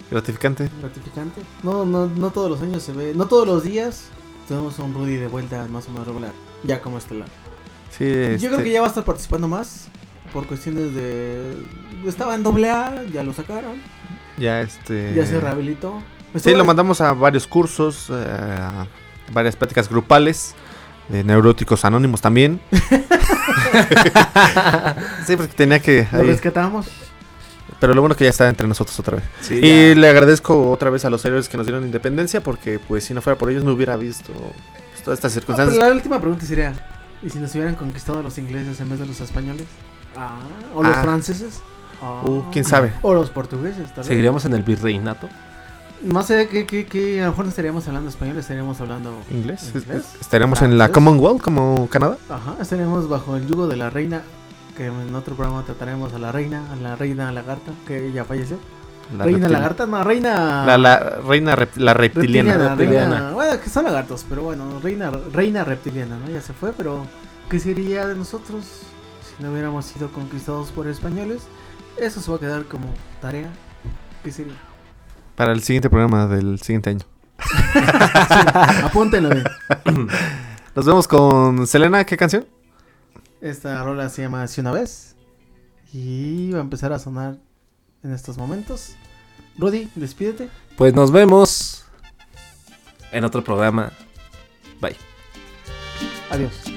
gratificante. gratificante. No, no, no todos los años se ve, no todos los días tenemos a un Rudy de vuelta más o menos regular, ya como estelar. Sí, Yo creo este, que ya va a estar participando más por cuestiones de estaba en doble A, ya lo sacaron, ya este. ya se rehabilitó. Sí, lo mandamos a varios cursos, eh, a varias pláticas grupales, de neuróticos anónimos también. sí, porque tenía que... Lo ahí- rescatamos. pero lo bueno que ya está entre nosotros otra vez. Sí, y ya. le agradezco otra vez a los héroes que nos dieron independencia, porque pues si no fuera por ellos no hubiera visto pues, todas estas Ah, pero circunstancias. la última pregunta sería, ¿y si nos hubieran conquistado los ingleses en vez de los españoles? Ah, o los Ah. franceses. Ah. Uh, quién sabe. O los portugueses, tal vez. ¿Seguiríamos en el virreinato? No sé qué, qué, qué, a lo mejor no estaríamos hablando español, estaríamos hablando ¿Inglés? inglés. Estaríamos en la. Commonwealth como Canadá. Ajá, estaríamos bajo el yugo de la reina, que en otro programa trataremos a la reina, a la reina lagarta, que ya falleció. La reina reptil- lagarta, no, reina... La, la reina rep- la reptiliana. reptiliana, reptiliana. reina- bueno, que son lagartos, pero bueno, reina, reina reptiliana, ¿no? Ya se fue, pero ¿qué sería de nosotros si no hubiéramos sido conquistados por españoles? Eso se va a quedar como tarea. ¿Qué sería? Para el siguiente programa del siguiente año. Apúntenlo bien. Nos vemos con Selena. ¿Qué canción? Esta rola se llama Si una vez. Y va a empezar a sonar en estos momentos. Rudy, despídete. Pues nos vemos en otro programa. Bye. Adiós.